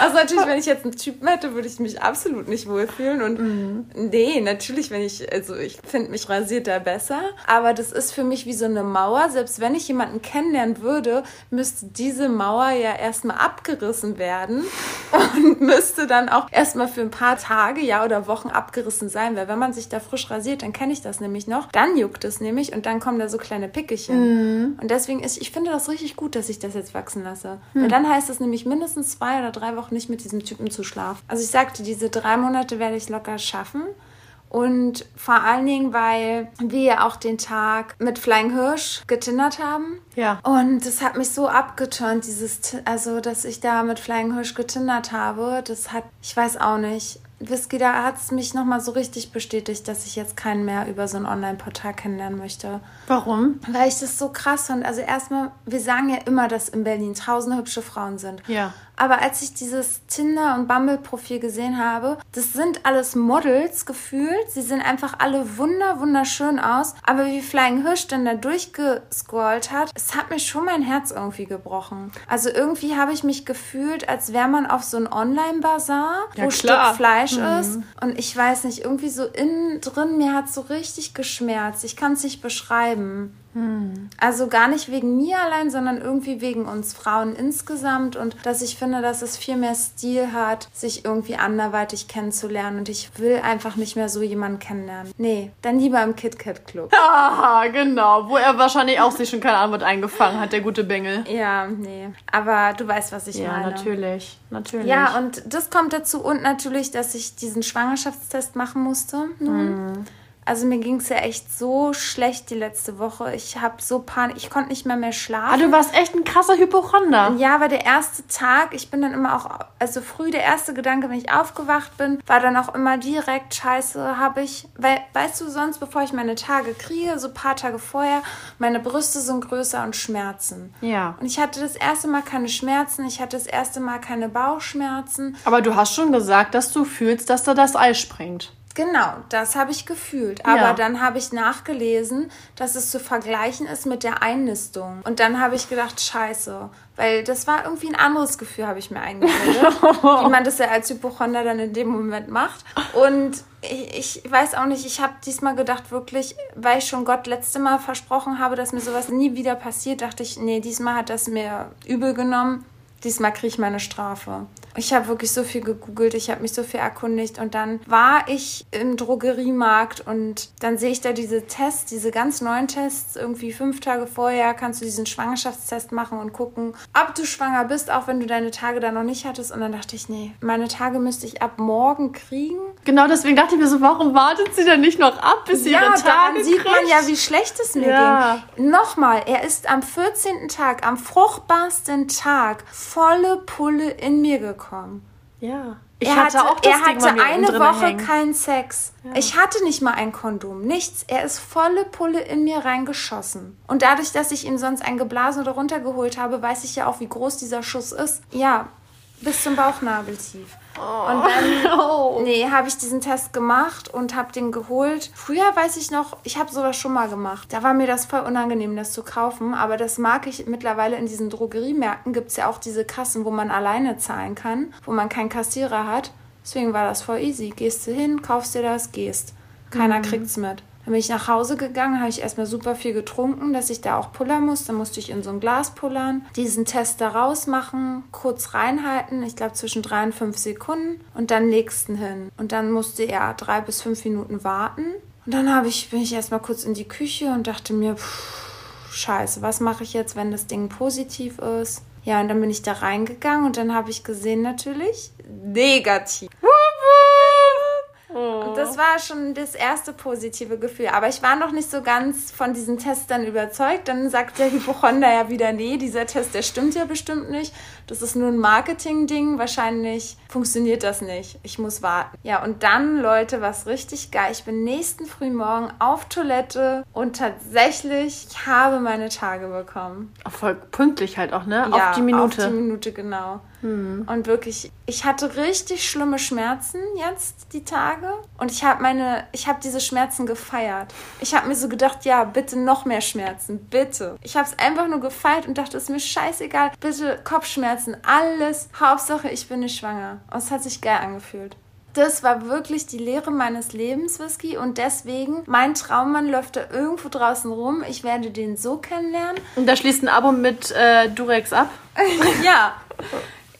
Also natürlich, wenn ich jetzt einen Typen hätte, würde ich mich absolut nicht wohlfühlen. Und Mhm. nee, natürlich, wenn ich, also ich finde mich rasiert da besser. Aber das ist für mich wie so eine Mauer. Selbst wenn ich jemanden kennenlernen würde, müsste diese Mauer ja erstmal abgerissen werden und müsste dann auch erstmal für ein paar Tage, ja, oder Wochen abgerissen sein. Weil wenn man sich da frisch rasiert, dann kenne ich das nämlich noch. Dann juckt es nämlich und dann kommen da so kleine Pickelchen. Und deswegen ist, ich finde das richtig gut, dass ich das jetzt wachsen lasse. Weil dann heißt es nämlich mindestens zwei oder drei Wochen nicht mit diesem Typen zu schlafen. Also ich sagte, diese drei Monate werde ich locker schaffen. Und vor allen Dingen, weil wir ja auch den Tag mit Flying Hirsch getindert haben. Ja. Und das hat mich so abgeturnt, dieses, also dass ich da mit Flying Hirsch getindert habe. Das hat, ich weiß auch nicht. Whisky, da hat es mich nochmal so richtig bestätigt, dass ich jetzt keinen mehr über so ein Online-Portal kennenlernen möchte. Warum? Weil ich das so krass fand. Also erstmal, wir sagen ja immer, dass in Berlin tausende hübsche Frauen sind. Ja. Aber als ich dieses Tinder- und Bumble-Profil gesehen habe, das sind alles Models gefühlt. Sie sehen einfach alle wunder, wunderschön aus. Aber wie Flying Hirsch dann da durchgescrollt hat, es hat mir schon mein Herz irgendwie gebrochen. Also irgendwie habe ich mich gefühlt, als wäre man auf so ein Online-Bazar, Ja, wo klar. Stück Fleisch ist. Und ich weiß nicht, irgendwie so innen drin, mir hat so richtig geschmerzt. Ich kann es nicht beschreiben. Also gar nicht wegen mir allein, sondern irgendwie wegen uns Frauen insgesamt und dass ich finde, dass es viel mehr Stil hat, sich irgendwie anderweitig kennenzulernen und ich will einfach nicht mehr so jemanden kennenlernen. Nee, dann lieber im KitKat Club. Ah, genau. Wo er wahrscheinlich auch sich schon keine Antwort eingefangen hat, der gute Bengel. Ja, nee. Aber du weißt, was ich Ja, meine. natürlich. Natürlich. Ja, und das kommt dazu und natürlich, dass ich diesen Schwangerschaftstest machen musste. nun. Also mir ging es ja echt so schlecht die letzte Woche. Ich habe so Panik, ich konnte nicht mehr mehr schlafen. Ah, du warst echt ein krasser Hypochonder. Ja, war der erste Tag. Ich bin dann immer auch, also früh der erste Gedanke, wenn ich aufgewacht bin, war dann auch immer direkt Scheiße, habe ich, weil, weißt du, sonst, bevor ich meine Tage kriege, so ein paar Tage vorher, meine Brüste sind größer und Schmerzen. Ja. Und ich hatte das erste Mal keine Schmerzen, ich hatte das erste Mal keine Bauchschmerzen. Aber du hast schon gesagt, dass du fühlst, dass da das Ei springt. Genau, das habe ich gefühlt. Aber Ja. dann habe ich nachgelesen, dass es zu vergleichen ist mit der Einnistung. Und dann habe ich gedacht, scheiße. Weil das war irgendwie ein anderes Gefühl, habe ich mir eingebildet. wie man das ja als Hypochonder dann in dem Moment macht. Und ich, ich weiß auch nicht, ich habe diesmal gedacht, wirklich, weil ich schon Gott letzte Mal versprochen habe, dass mir sowas nie wieder passiert, dachte ich, nee, diesmal hat das mir übel genommen. Diesmal kriege ich meine Strafe. Ich habe wirklich so viel gegoogelt, ich habe mich so viel erkundigt und dann war ich im Drogeriemarkt und dann sehe ich da diese Tests, diese ganz neuen Tests. Irgendwie fünf Tage vorher kannst du diesen Schwangerschaftstest machen und gucken, ob du schwanger bist, auch wenn du deine Tage da noch nicht hattest. Und dann dachte ich, nee, meine Tage müsste ich ab morgen kriegen. Genau deswegen dachte ich mir so, warum wartet sie denn nicht noch ab, bis sie Ja, ihre daran Tage sieht man kriegt? ja, wie schlecht es mir Ja. ging. Nochmal, er ist am 14. Tag, am fruchtbarsten Tag, volle Pulle in mir gekommen. Ja. Ich er hatte, hatte, auch das er Ding hatte eine Woche hängen. keinen Sex. Ich hatte nicht mal ein Kondom, nichts. Er ist volle Pulle in mir reingeschossen. Und dadurch, dass ich ihm sonst ein geblasen oder runtergeholt habe, weiß ich ja auch, wie groß dieser Schuss ist. Ja, bis zum Bauchnabel tief. Und dann, Oh. nee, habe ich diesen Test gemacht und habe den geholt. Früher weiß ich noch, ich habe sowas schon mal gemacht. Da war mir das voll unangenehm, das zu kaufen. Aber das mag ich mittlerweile in diesen Drogeriemärkten. Gibt es ja auch diese Kassen, wo man alleine zahlen kann, wo man keinen Kassierer hat. Deswegen war das voll easy. Gehst du hin, kaufst dir das, gehst. Keiner kriegt's mit. Dann bin ich nach Hause gegangen, habe ich erstmal super viel getrunken, dass ich da auch pullern muss. Dann musste ich in so ein Glas pullern, diesen Test da rausmachen, kurz reinhalten, ich glaube zwischen drei und fünf Sekunden und dann nächsten hin. Und dann musste er drei bis fünf Minuten warten. Und dann habe ich, bin ich erstmal kurz in die Küche und dachte mir, pff, scheiße, was mache ich jetzt, wenn das Ding positiv ist? Ja, und dann bin ich da reingegangen und dann habe ich gesehen natürlich negativ. Und das war schon das erste positive Gefühl. Aber ich war noch nicht so ganz von diesen Tests dann überzeugt. Dann sagt der Hypochonder ja wieder, nee, dieser Test, der stimmt ja bestimmt nicht. Das ist nur ein Marketing-Ding. Wahrscheinlich funktioniert das nicht. Ich muss warten. Ja, und dann, Leute, was richtig geil. Ich bin nächsten Frühmorgen auf Toilette und tatsächlich, ich habe meine Tage bekommen. Voll pünktlich halt auch, ne? Ja, auf die Minute. Auf die Minute, genau. Und wirklich, ich hatte richtig schlimme Schmerzen jetzt die Tage und ich habe meine, ich habe diese Schmerzen gefeiert. Ich habe mir so gedacht, ja, bitte noch mehr Schmerzen, bitte. Ich habe es einfach nur gefeiert und dachte, es ist mir scheißegal, bitte Kopfschmerzen, alles. Hauptsache, ich bin nicht schwanger. Und es hat sich geil angefühlt. Das war wirklich die Lehre meines Lebens, Whisky. Und deswegen, mein Traummann läuft da irgendwo draußen rum. Ich werde den so kennenlernen. Und da schließt ein Abo mit äh, Durex ab. ja.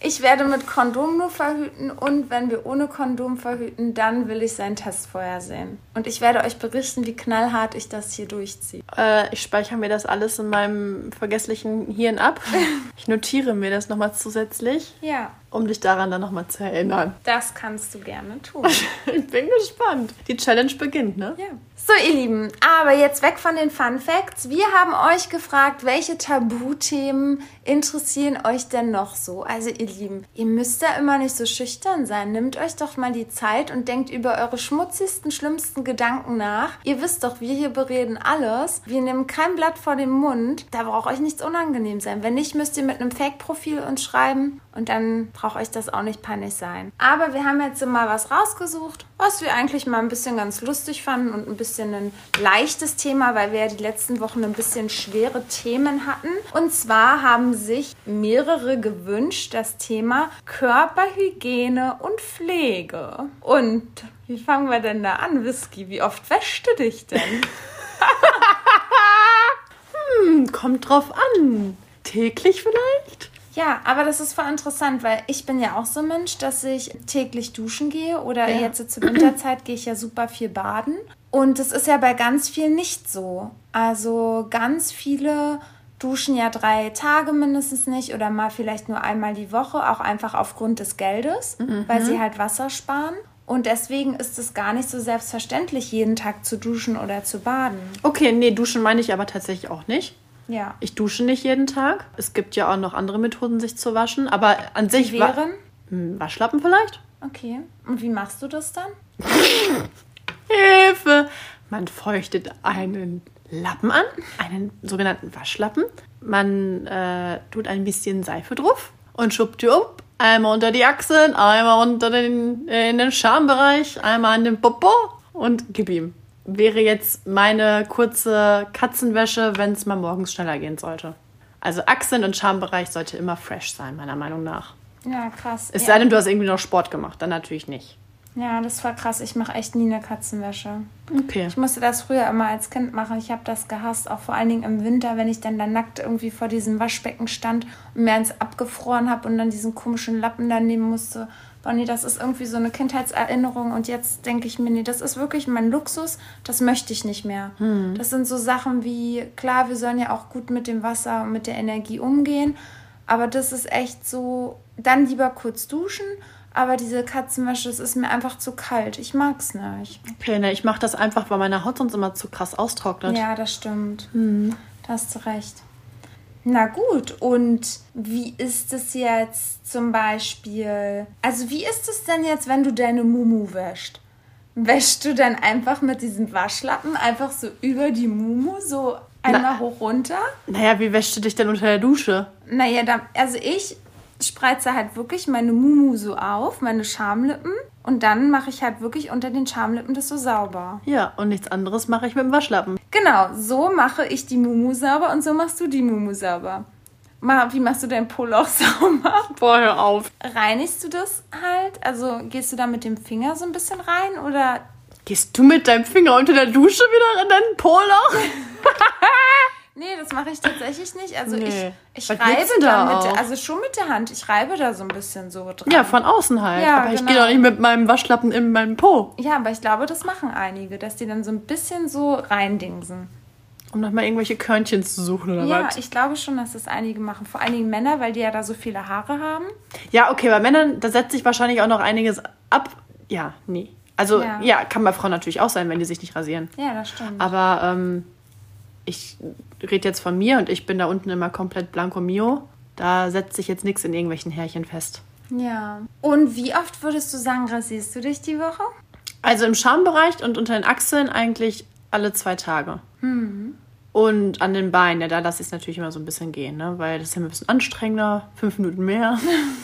Ich werde mit Kondom nur verhüten und wenn wir ohne Kondom verhüten, dann will ich seinen Test vorher sehen. Und ich werde euch berichten, wie knallhart ich das hier durchziehe. Äh, ich speichere mir das alles in meinem vergesslichen Hirn ab. Ich notiere mir das nochmal zusätzlich, Ja, um dich daran dann nochmal zu erinnern. das kannst du gerne tun. Ich bin gespannt. Die Challenge beginnt, ne? Ja. So, ihr Lieben, aber jetzt weg von den Fun Facts. Wir haben euch gefragt, welche Tabuthemen interessieren euch denn noch so? Also, ihr Lieben, ihr müsst da immer nicht so schüchtern sein. Nehmt euch doch mal die Zeit und denkt über eure schmutzigsten, schlimmsten Gedanken nach. Ihr wisst doch, wir hier bereden alles. Wir nehmen kein Blatt vor den Mund. Da braucht euch nichts unangenehm sein. Wenn nicht, müsst ihr mit einem Fake-Profil uns schreiben und dann braucht euch das auch nicht peinlich sein. Aber wir haben jetzt mal was rausgesucht, was wir eigentlich mal ein bisschen ganz lustig fanden und ein bisschen ein leichtes Thema, weil wir ja die letzten Wochen ein bisschen schwere Themen hatten. Und zwar haben sich mehrere gewünscht, das Thema Körperhygiene und Pflege. Und wie fangen wir denn da an, Whisky? Wie oft wäschst du dich denn? Hm, kommt drauf an. Täglich vielleicht? Ja, aber das ist voll interessant, weil ich bin ja auch so ein Mensch, dass ich täglich duschen gehe oder Ja. jetzt zur Winterzeit gehe ich ja super viel baden. Und das ist ja bei ganz vielen nicht so. Also ganz viele duschen ja drei Tage mindestens nicht oder mal vielleicht nur einmal die Woche, auch einfach aufgrund des Geldes, weil sie halt Wasser sparen. Und deswegen ist es gar nicht so selbstverständlich, jeden Tag zu duschen oder zu baden. Okay, nee, duschen meine ich aber tatsächlich auch nicht. Ja. Ich dusche nicht jeden Tag. Es gibt ja auch noch andere Methoden, sich zu waschen. Aber an sich Die wa- wären? Hm, Waschlappen vielleicht? Okay. Und wie machst du das dann? Hilfe! Man feuchtet einen Lappen an, einen sogenannten Waschlappen. Man äh, tut ein bisschen Seife drauf und schwuppdiwupp. Einmal unter die Achseln, einmal unter den, in den Schambereich, einmal an den Popo und gib ihm. Wäre jetzt meine kurze Katzenwäsche, wenn es mal morgens schneller gehen sollte. Also Achseln und Schambereich sollte immer fresh sein, meiner Meinung nach. Ja, krass. Es ja. sei denn, du hast irgendwie noch Sport gemacht, dann natürlich nicht. Ja, das war krass. Ich mache echt nie eine Katzenwäsche. Okay. Ich musste das früher immer als Kind machen. Ich habe das gehasst, auch vor allen Dingen im Winter, wenn ich dann da nackt irgendwie vor diesem Waschbecken stand und mir eins abgefroren habe und dann diesen komischen Lappen da nehmen musste. Bonnie, das ist irgendwie so eine Kindheitserinnerung und jetzt denke ich mir, nee, das ist wirklich mein Luxus, das möchte ich nicht mehr. Das sind so Sachen wie, klar, wir sollen ja auch gut mit dem Wasser und mit der Energie umgehen, aber das ist echt so, dann lieber kurz duschen, aber diese Katzenwäsche, das ist mir einfach zu kalt. Ich mag's nicht. Okay, ne, ich mache das einfach, weil meine Haut sonst immer zu krass austrocknet. Ja, das stimmt. Da hast du recht. Na gut, und wie ist es jetzt zum Beispiel? Also, wie ist es denn jetzt, wenn du deine Mumu wäschst? Wäschst du dann einfach mit diesem Waschlappen einfach so über die Mumu, so einmal hoch runter? Naja, wie wäschst du dich denn unter der Dusche? Naja, da, also ich spreize halt wirklich meine Mumu so auf, meine Schamlippen. Und dann mache ich halt wirklich unter den Schamlippen das so sauber. Ja, und nichts anderes mache ich mit dem Waschlappen. Genau, so mache ich die Mumu sauber und so machst du die Mumu sauber. Ma, wie machst du dein Poloch sauber? Boah, hör auf. Reinigst du das halt? Also gehst du da mit dem Finger so ein bisschen rein oder Gehst du mit deinem Finger unter der Dusche wieder in dein Po-Loch? Nee, das mache ich tatsächlich nicht. Also Nee. ich, ich Was reibe da da mit, also schon mit der Hand. Ich reibe da so ein bisschen so dran. Ja, von außen halt. Ja, Aber ich genau. gehe doch nicht mit meinem Waschlappen in meinen Po. Ja, aber ich glaube, das machen einige, dass die dann so ein bisschen so reindingsen. Um nochmal irgendwelche Körnchen zu suchen oder Ja, was? ich glaube schon, dass das einige machen. Vor allen Dingen Männer, weil die ja da so viele Haare haben. Ja, okay, bei Männern, da setzt sich wahrscheinlich auch noch einiges ab. Ja, nee. Also, Ja. ja, kann bei Frauen natürlich auch sein, wenn die sich nicht rasieren. Ja, das stimmt. Aber ähm, ich rede jetzt von mir und ich bin da unten immer komplett blanco mio. Da setzt sich jetzt nichts in irgendwelchen Härchen fest. Ja. Und wie oft würdest du sagen, rasierst du dich die Woche? Also im Schambereich und unter den Achseln eigentlich alle zwei Tage. Und an den Beinen, ja, da lasse ich es natürlich immer so ein bisschen gehen, ne? weil das ist ja ein bisschen anstrengender, fünf Minuten mehr.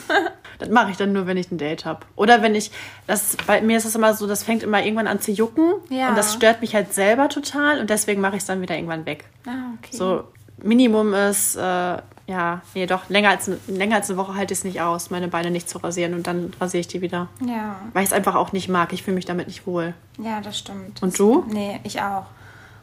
das mache ich dann nur, wenn ich ein Date habe. Oder wenn ich, das, bei mir ist es immer so, das fängt immer irgendwann an zu jucken Ja. und das stört mich halt selber total und deswegen mache ich es dann wieder irgendwann weg. Ah, okay. So, Minimum ist, äh, ja, nee, doch, länger als, länger als eine Woche halte ich es nicht aus, meine Beine nicht zu rasieren und dann rasiere ich die wieder. Ja. Weil ich es einfach auch nicht mag. Ich fühle mich damit nicht wohl. Ja, das stimmt. Und du? Nee, ich auch.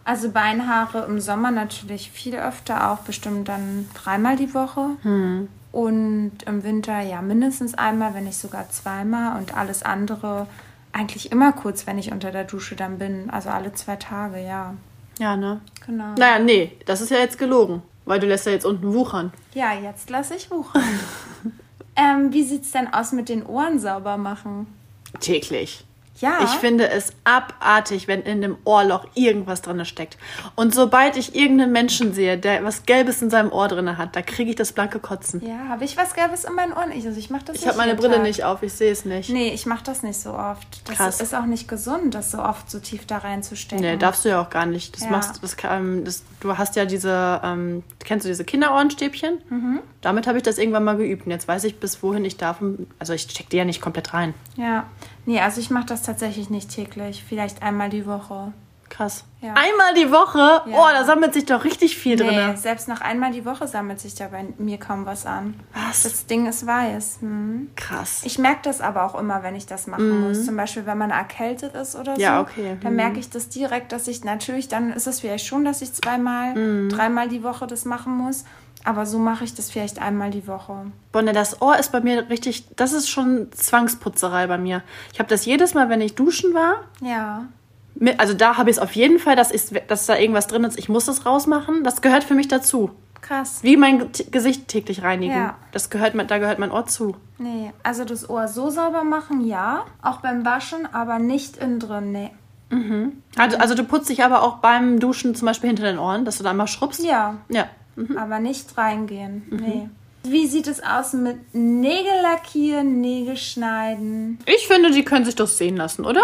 Also Beinhaare im Sommer natürlich viel öfter, auch bestimmt dann dreimal die Woche. Hm. Und im Winter ja mindestens einmal, wenn nicht sogar zweimal. Und alles andere eigentlich immer kurz, wenn ich unter der Dusche dann bin. Also alle zwei Tage, ja. Ja, ne? Genau. Naja, nee, das ist ja jetzt gelogen. Weil du lässt ja jetzt unten wuchern. Ja, jetzt lasse ich wuchern. ähm, wie sieht's denn aus mit den Ohren sauber machen? Täglich. Ja. Ich finde es abartig, wenn in dem Ohrloch irgendwas drin steckt. Und sobald ich irgendeinen Menschen sehe, der was Gelbes in seinem Ohr drin hat, da kriege ich das blanke Kotzen. Ja, habe ich was Gelbes in meinen Ohren? Ich, also ich mache das Ich habe meine Brille Tag. nicht auf, ich sehe es nicht. Nee, ich mache das nicht so oft. Das Krass. ist auch nicht gesund, das so oft so tief da reinzustecken. Nee, darfst du ja auch gar nicht. Das Ja. machst das, kann- das Du hast ja diese, ähm, kennst du diese Kinderohrenstäbchen? Mhm. Damit habe ich das irgendwann mal geübt. Und jetzt weiß ich, bis wohin ich darf. Also ich steck die ja nicht komplett rein. Ja. Nee, also ich mache das tatsächlich nicht täglich. Vielleicht einmal die Woche. Krass. Ja. Einmal die Woche? Ja. Oh, da sammelt sich doch richtig viel Nee, drin. selbst nach einmal die Woche sammelt sich da bei mir kaum was an. Was? Das Ding ist weiß. Hm. Krass. Ich merke das aber auch immer, wenn ich das machen muss. Zum Beispiel, wenn man erkältet ist oder so. Mhm. Ja, okay. Dann Mhm. merke ich das direkt, dass ich natürlich, dann ist es vielleicht schon, dass ich zweimal, Mhm. dreimal die Woche das machen muss. Aber so mache ich das vielleicht einmal die Woche. Bonne, das Ohr ist bei mir richtig, das ist schon Zwangsputzerei bei mir. Ich habe das jedes Mal, wenn ich duschen war. Ja. Also da habe ich es auf jeden Fall, dass, ist, dass da irgendwas drin ist. Ich muss das rausmachen. Das gehört für mich dazu. Krass. Wie mein T- Gesicht täglich reinigen. Ja. Das gehört, da gehört mein Ohr zu. Nee, also das Ohr so sauber machen, ja. Auch beim Waschen, aber nicht innen drin, nee. Also, also du putzt dich aber auch beim Duschen zum Beispiel hinter den Ohren, dass du da mal schrubbst. Ja, Ja. Aber nicht reingehen, Mhm. nee. Wie sieht es aus mit Nägel lackieren, Nägel schneiden? Ich finde, die können sich doch sehen lassen, oder?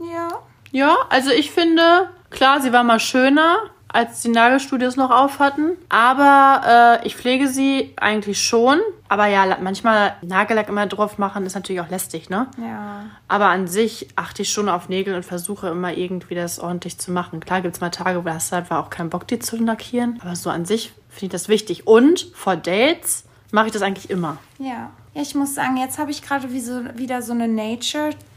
Ja. Ja, also ich finde, klar, sie war mal schöner, als die Nagelstudios noch auf hatten. Aber äh, ich pflege sie eigentlich schon. Aber ja, manchmal Nagellack immer drauf machen ist natürlich auch lästig, ne? Ja. Aber an sich achte ich schon auf Nägel und versuche immer irgendwie das ordentlich zu machen. Klar gibt es mal Tage, wo hast du einfach auch keinen Bock, die zu lackieren. Aber so an sich finde ich das wichtig. Und vor Dates mache ich das eigentlich immer. Ja. Ja, ich muss sagen, jetzt habe ich gerade wie so, wieder so eine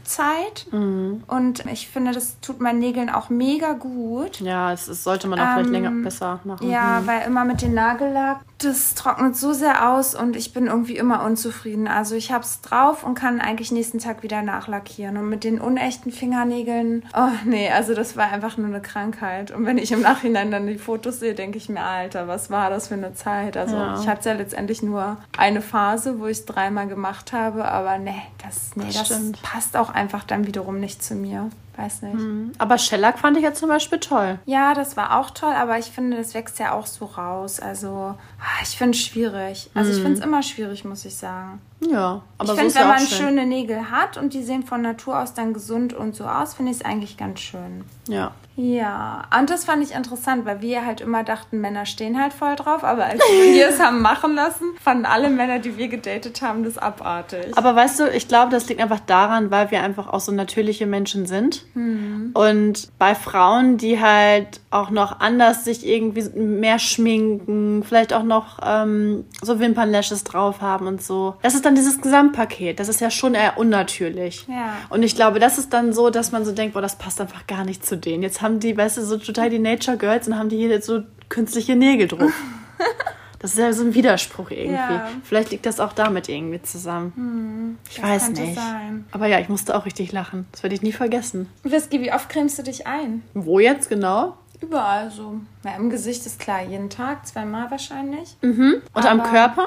Nature-Zeit. Mhm. Und ich finde, das tut meinen Nägeln auch mega gut. Ja, es, es sollte man auch vielleicht länger besser machen. Ja, weil immer mit dem Nagellack, das trocknet so sehr aus und ich bin irgendwie immer unzufrieden. Also ich hab's drauf und kann eigentlich nächsten Tag wieder nachlackieren. Und mit den unechten Fingernägeln, oh nee, also das war einfach nur eine Krankheit. Und wenn ich im Nachhinein dann die Fotos sehe, denke ich mir, Alter, was war das für eine Zeit? Also Ja. ich hatte ja letztendlich nur eine Phase, wo ich es dreimal gemacht habe, aber nee, das, nee, Das das, passt auch einfach dann wiederum nicht zu mir. Weiß nicht. Aber Shellac fand ich ja zum Beispiel toll. Ja, das war auch toll, aber ich finde, das wächst ja auch so raus. Also, ah, ich finde es schwierig. Also, ich finde es immer schwierig, muss ich sagen. Ja, aber ich finde, wenn ja man schön. schöne Nägel hat und die sehen von Natur aus dann gesund und so aus, finde ich es eigentlich ganz schön. Ja. Ja, und das fand ich interessant, weil wir halt immer dachten, Männer stehen halt voll drauf, aber als wir es haben machen lassen, fanden alle Männer, die wir gedatet haben, das abartig. Aber weißt du, ich glaube, das liegt einfach daran, weil wir einfach auch so natürliche Menschen sind. Sind. Und bei Frauen, die halt auch noch anders sich irgendwie mehr schminken, vielleicht auch noch ähm, so Wimpernlashes drauf haben und so. Das ist dann dieses Gesamtpaket. Das ist ja schon eher unnatürlich. Ja. Und ich glaube, das ist dann so, dass man so denkt, boah, das passt einfach gar nicht zu denen. Jetzt haben die, weißt du, so total die Nature Girls und haben die hier jetzt so künstliche Nägel drauf. Das ist ja so ein Widerspruch irgendwie. Ja. Vielleicht liegt das auch damit irgendwie zusammen. ich das weiß nicht. sein. Aber ja, ich musste auch richtig lachen. Das werde ich nie vergessen. Whisky, wie oft cremst du dich ein? Wo jetzt genau? Überall so. Ja, im Gesicht ist klar, jeden Tag, zweimal wahrscheinlich. Und am Aber- Körper?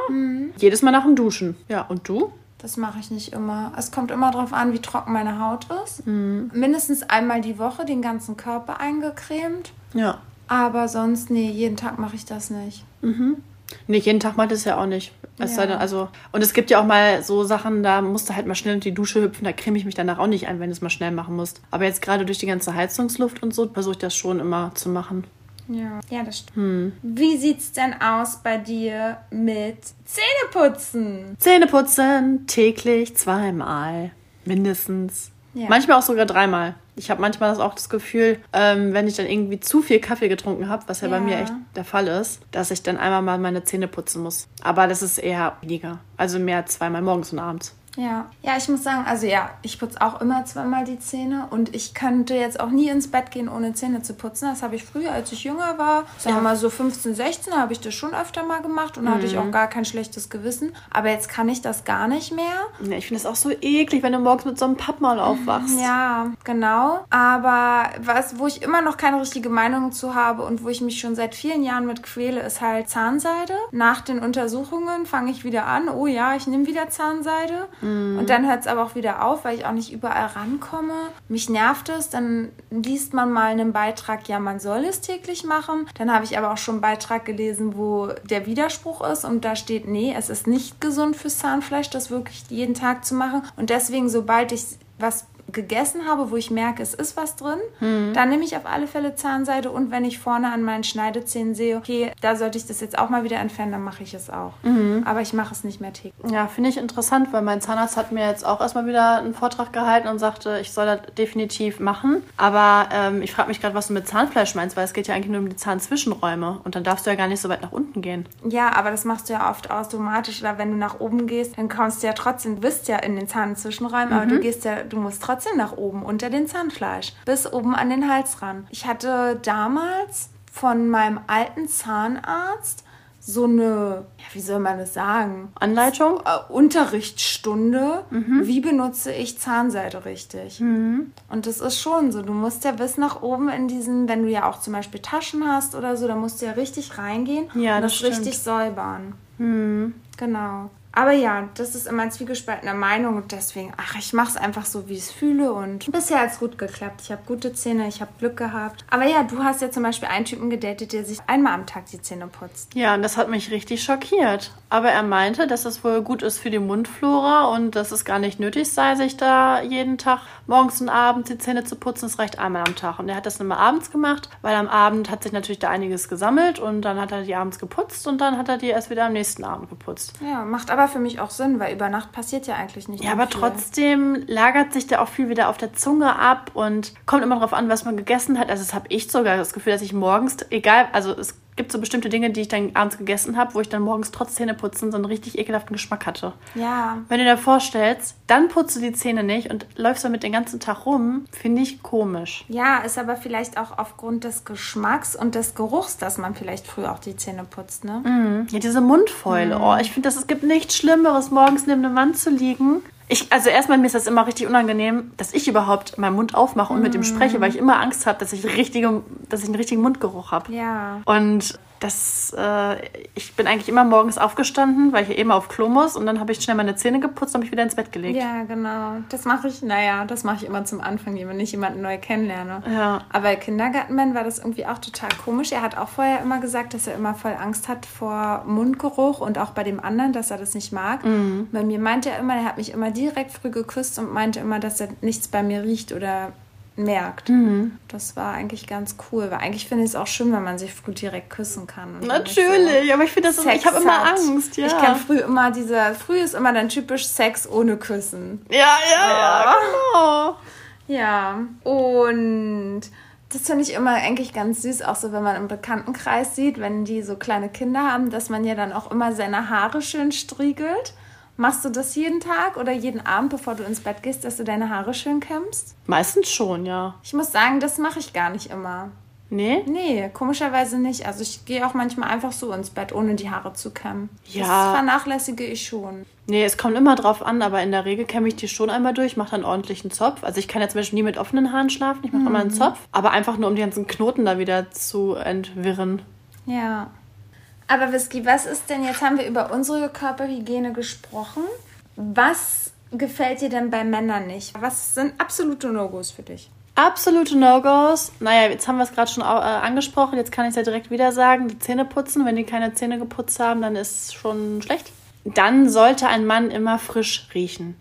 Jedes Mal nach dem Duschen. Ja, und du? Das mache ich nicht immer. Es kommt immer darauf an, wie trocken meine Haut ist. Mindestens einmal die Woche den ganzen Körper eingecremt. Ja. Aber sonst, nee, jeden Tag mache ich das nicht. Nee, jeden Tag macht es ja auch nicht. Es Ja. sei denn, also, und es gibt ja auch mal so Sachen, da musst du halt mal schnell in die Dusche hüpfen, da creme ich mich danach auch nicht ein, wenn du es mal schnell machen musst. Aber jetzt gerade durch die ganze Heizungsluft und so, versuche ich das schon immer zu machen. Ja, ja das stimmt. Wie sieht's denn aus bei dir mit Zähneputzen? Zähne putzen, täglich zweimal. Mindestens. Ja. Manchmal auch sogar dreimal. Ich habe manchmal das auch das Gefühl, ähm, wenn ich dann irgendwie zu viel Kaffee getrunken habe, was ja, bei Ja. mir echt der Fall ist, dass ich dann einmal mal meine Zähne putzen muss. Aber das ist eher weniger. Also mehr zweimal morgens und abends. Ja. Ja, ich muss sagen, also ja, ich putze auch immer zweimal die Zähne und ich könnte jetzt auch nie ins Bett gehen, ohne Zähne zu putzen. Das habe ich früher, als ich jünger war, sagen wir mal so 15, 16, habe ich das schon öfter mal gemacht und da hatte ich auch gar kein schlechtes Gewissen. Aber jetzt kann ich das gar nicht mehr. Ja, ich finde es auch so eklig, wenn du morgens mit so einem Pappmaul aufwachst. Ja, genau. Aber was, wo ich immer noch keine richtige Meinung zu habe und wo ich mich schon seit vielen Jahren mit quäle, ist halt Zahnseide. Nach den Untersuchungen fange ich wieder an, oh ja, ich nehme wieder Zahnseide. Und dann hört es aber auch wieder auf, weil ich auch nicht überall rankomme. Mich nervt es. Dann liest man mal einen Beitrag, ja, man soll es täglich machen. Dann habe ich aber auch schon einen Beitrag gelesen, wo der Widerspruch ist und da steht, nee, es ist nicht gesund fürs Zahnfleisch, das wirklich jeden Tag zu machen. Und deswegen, sobald ich was gegessen habe, wo ich merke, es ist was drin, dann nehme ich auf alle Fälle Zahnseide und wenn ich vorne an meinen Schneidezähnen sehe, okay, da sollte ich das jetzt auch mal wieder entfernen, dann mache ich es auch. Aber ich mache es nicht mehr täglich. Ja, finde ich interessant, weil mein Zahnarzt hat mir jetzt auch erstmal wieder einen Vortrag gehalten und sagte, ich soll das definitiv machen. Aber ähm, ich frage mich gerade, was du mit Zahnfleisch meinst, weil es geht ja eigentlich nur um die Zahnzwischenräume und dann darfst du ja gar nicht so weit nach unten gehen. Ja, aber das machst du ja oft automatisch oder wenn du nach oben gehst, dann kommst du ja trotzdem, du bist ja in den Zahnzwischenräumen, aber du gehst ja, du musst trotzdem nach oben unter den Zahnfleisch, bis oben an den Hals ran. Ich hatte damals von meinem alten Zahnarzt so eine, ja, wie soll man das sagen? Anleitung? äh, Unterrichtsstunde, wie benutze ich Zahnseide richtig. Und das ist schon so. Du musst ja bis nach oben in diesen, wenn du ja auch zum Beispiel Taschen hast oder so, da musst du ja richtig reingehen Ja, und das das, richtig säubern. Genau. Aber ja, das ist immer ein zwiegespaltener Meinung und deswegen, ach, ich mache es einfach so, wie ich es fühle und bisher hat es gut geklappt. Ich habe gute Zähne, ich habe Glück gehabt. Aber ja, du hast ja zum Beispiel einen Typen gedatet, der sich einmal am Tag die Zähne putzt. Ja, und das hat mich richtig schockiert. Aber er meinte, dass es wohl gut ist für die Mundflora und dass es gar nicht nötig sei, sich da jeden Tag morgens und abends die Zähne zu putzen. Es reicht einmal am Tag. Und er hat das immer abends gemacht, weil am Abend hat sich natürlich da einiges gesammelt und dann hat er die abends geputzt und dann hat er die erst wieder am nächsten Abend geputzt. Ja, macht aber für mich auch Sinn, weil über Nacht passiert ja eigentlich nicht Ja, aber viel. trotzdem lagert sich da auch viel wieder auf der Zunge ab und kommt immer darauf an, was man gegessen hat. Also das habe ich sogar das Gefühl, dass ich morgens, egal, also es gibt so bestimmte Dinge, die ich dann abends gegessen habe, wo ich dann morgens trotz Zähneputzen so einen richtig ekelhaften Geschmack hatte. Ja, Wenn du dir vorstellst, dann putzt du die Zähne nicht und läufst damit den ganzen Tag rum, finde ich komisch. ja, ist aber vielleicht auch aufgrund des Geschmacks und des Geruchs, dass man vielleicht früh auch die Zähne putzt, ne? Ja, diese Mundfäule. Oh, ich finde, es gibt nichts Schlimmeres, morgens neben dem Wand zu liegen. Ich, also erstmal mir ist das immer richtig unangenehm, dass ich überhaupt meinen Mund aufmache und mit ihm spreche, weil ich immer Angst habe, dass ich richtige, dass ich einen richtigen Mundgeruch habe. Ja. Und das, äh, ich bin eigentlich immer morgens aufgestanden, weil ich eben auf Klo muss und dann habe ich schnell meine Zähne geputzt und mich wieder ins Bett gelegt. Ja, genau. Das mache ich, naja, das mache ich immer zum Anfang, wenn ich jemanden neu kennenlerne. Ja. Aber Kindergartenmann war das irgendwie auch total komisch. Er hat auch vorher immer gesagt, dass er immer voll Angst hat vor Mundgeruch und auch bei dem anderen, dass er das nicht mag. Bei mir meinte er immer, er hat mich immer direkt früh geküsst und meinte immer, dass er nichts bei mir riecht oder merkt. Das war eigentlich ganz cool, weil eigentlich finde ich es auch schön, wenn man sich früh direkt küssen kann. nicht so Natürlich, aber ich finde das, Sex ich habe immer. Angst, ja. Ich kenne früh immer diese, früh ist immer dann typisch Sex ohne Küssen. ja, ja, ja, genau. Ja, und das finde ich immer eigentlich ganz süß, auch so, wenn man im Bekanntenkreis sieht, wenn die so kleine Kinder haben, dass man ja dann auch immer seine Haare schön striegelt. Machst du das jeden Tag oder jeden Abend, bevor du ins Bett gehst, dass du deine Haare schön kämmst? Meistens schon, ja. Ich muss sagen, das mache ich gar nicht immer. Nee? Nee, komischerweise nicht. Also ich gehe auch manchmal einfach so ins Bett, ohne die Haare zu kämmen. Ja. Das vernachlässige ich schon. Nee, es kommt immer drauf an, aber in der Regel kämme ich die schon einmal durch, mache dann ordentlich einen Zopf. Also ich kann ja zum Beispiel nie mit offenen Haaren schlafen, ich mache immer einen Zopf. Aber einfach nur, um die ganzen Knoten da wieder zu entwirren. Ja. Aber Whisky, was ist denn, jetzt haben wir über unsere Körperhygiene gesprochen. Was gefällt dir denn bei Männern nicht? Was sind absolute No-Gos für dich? Absolute No-Gos. Naja, jetzt haben wir es gerade schon äh, angesprochen, jetzt kann ich es ja direkt wieder sagen. Die Zähne putzen. Wenn die keine Zähne geputzt haben, dann ist es schon schlecht. Dann sollte ein Mann immer frisch riechen.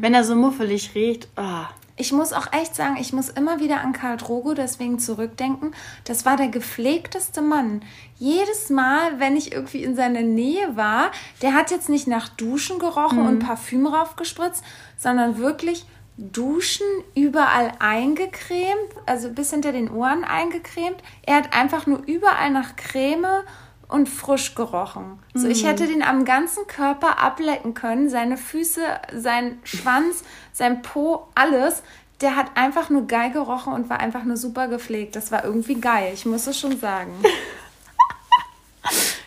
Wenn er so muffelig riecht, ah. Ich muss auch echt sagen, ich muss immer wieder an Karl Drogo deswegen zurückdenken. Das war der gepflegteste Mann. Jedes Mal, wenn ich irgendwie in seiner Nähe war, der hat jetzt nicht nach Duschen gerochen und Parfüm raufgespritzt, sondern wirklich Duschen überall eingecremt, also bis hinter den Ohren eingecremt. Er hat einfach nur überall nach Creme und frisch gerochen. So, ich hätte den am ganzen Körper ablecken können, seine Füße, sein Schwanz, sein Po, alles. Der hat einfach nur geil gerochen und war einfach nur super gepflegt. Das war irgendwie geil, ich muss es schon sagen.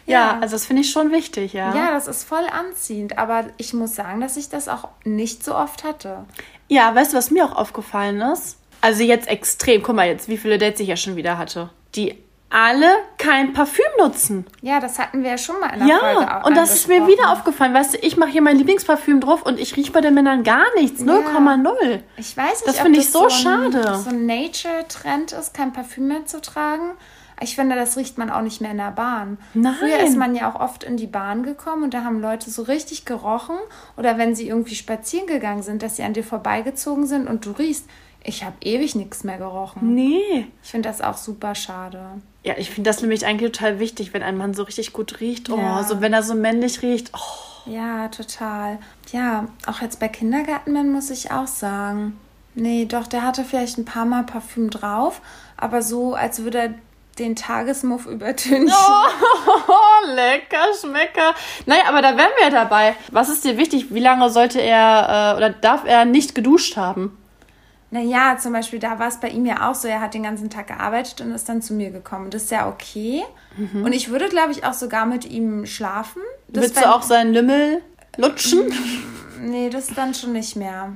Ja, also das finde ich schon wichtig, ja. Ja, das ist voll anziehend, aber ich muss sagen, dass ich das auch nicht so oft hatte. Ja, weißt du, was mir auch aufgefallen ist? Also jetzt extrem, guck mal jetzt, wie viele Dates ich ja schon wieder hatte. Die alle kein Parfüm nutzen. Ja, das hatten wir ja schon mal in der Folge Ja, und das ist mir wieder aufgefallen. Weißt du, ich mache hier mein Lieblingsparfüm drauf und ich rieche bei den Männern gar nichts. 0,0. Ich weiß nicht, Das finde ich so ein, schade. so ein Nature-Trend ist, kein Parfüm mehr zu tragen. Ich finde, das riecht man auch nicht mehr in der Bahn. Nein. Früher ist man ja auch oft in die Bahn gekommen und da haben Leute so richtig gerochen. Oder wenn sie irgendwie spazieren gegangen sind, dass sie an dir vorbeigezogen sind und du riechst. Ich habe ewig nichts mehr gerochen. Nee. Ich finde das auch super schade. Ja, ich finde das nämlich eigentlich total wichtig, wenn ein Mann so richtig gut riecht. Oh, Ja. so wenn er so männlich riecht. Oh. Ja, total. Ja, auch jetzt bei Kindergartenmann muss ich auch sagen. Nee, doch, der hatte vielleicht ein paar Mal Parfüm drauf, aber so, als würde er den Tagesmuff übertünchen. Oh, lecker, schmecker. Naja, aber da wären wir ja dabei. Was ist dir wichtig? Wie lange sollte er äh, oder darf er nicht geduscht haben? Naja, zum Beispiel, da war es bei ihm ja auch so, er hat den ganzen Tag gearbeitet und ist dann zu mir gekommen. Das ist ja okay. Und ich würde, glaube ich, auch sogar mit ihm schlafen. Das Willst du auch seinen Lümmel lutschen? Nee, das dann schon nicht mehr.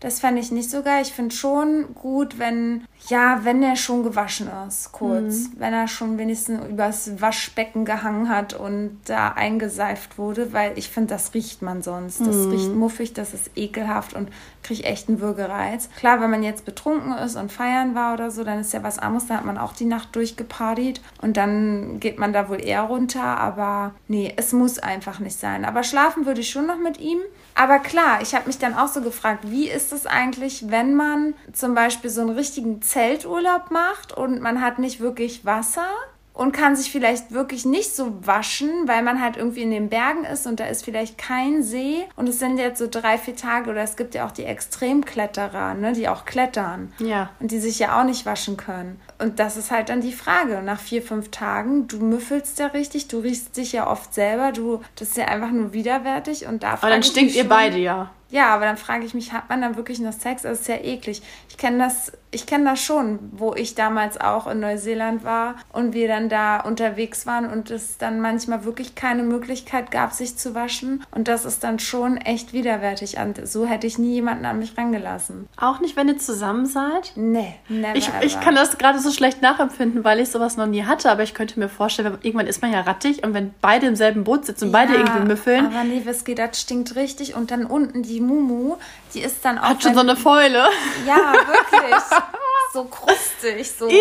Das fände ich nicht so geil. Ich finde schon gut, wenn, ja, wenn er schon gewaschen ist, kurz. Wenn er schon wenigstens übers Waschbecken gehangen hat und da eingeseift wurde, weil ich finde, das riecht man sonst. Das riecht muffig, das ist ekelhaft und kriege echt einen Würgereiz. Klar, wenn man jetzt betrunken ist und feiern war oder so, dann ist ja was anderes. Da hat man auch die Nacht durchgepartied und dann geht man da wohl eher runter. Aber nee, es muss einfach nicht sein. Aber schlafen würde ich schon noch mit ihm. Aber klar, ich habe mich dann auch so gefragt, wie ist es eigentlich, wenn man zum Beispiel so einen richtigen Zelturlaub macht und man hat nicht wirklich Wasser und kann sich vielleicht wirklich nicht so waschen, weil man halt irgendwie in den Bergen ist und da ist vielleicht kein See und es sind jetzt so drei, vier Tage oder es gibt ja auch die Extremkletterer, ne, die auch klettern Ja. und die sich ja auch nicht waschen können. Und das ist halt dann die Frage. Nach vier, fünf Tagen, du müffelst ja richtig, du riechst dich ja oft selber, du, das ist ja einfach nur widerwärtig und da Aber dann stinkt ihr beide ja. ja, aber dann frage ich mich, hat man dann wirklich noch Sex? Das ist ja eklig. Ich kenne das, ich kenne das schon, wo ich damals auch in Neuseeland war und wir dann da unterwegs waren und es dann manchmal wirklich keine Möglichkeit gab, sich zu waschen. Und das ist dann schon echt widerwärtig. Und so hätte ich nie jemanden an mich rangelassen. Auch nicht, wenn ihr zusammen seid? Nee, never Ich, ever. ich kann das gerade so schlecht nachempfinden, weil ich sowas noch nie hatte, aber ich könnte mir vorstellen, irgendwann ist man ja rattig und wenn beide im selben Boot sitzen und beide Ja, irgendwie müffeln, Aber nee, Whisky, das stinkt richtig. Und dann unten die Mumu, die ist dann auch. hat schon so eine Fäule. Ja, wirklich. so krustig. So. Ih,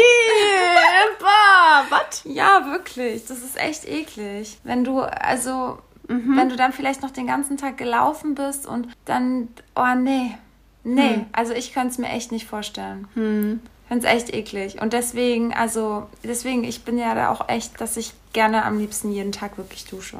was? Ja, wirklich. Das ist echt eklig. Wenn du, also, wenn du dann vielleicht noch den ganzen Tag gelaufen bist und dann, oh nee. Nee, also ich könnte es mir echt nicht vorstellen. Hm. Ich finde es echt eklig. Und deswegen, also, deswegen, ich bin ja da auch echt, dass ich gerne am liebsten jeden Tag wirklich dusche.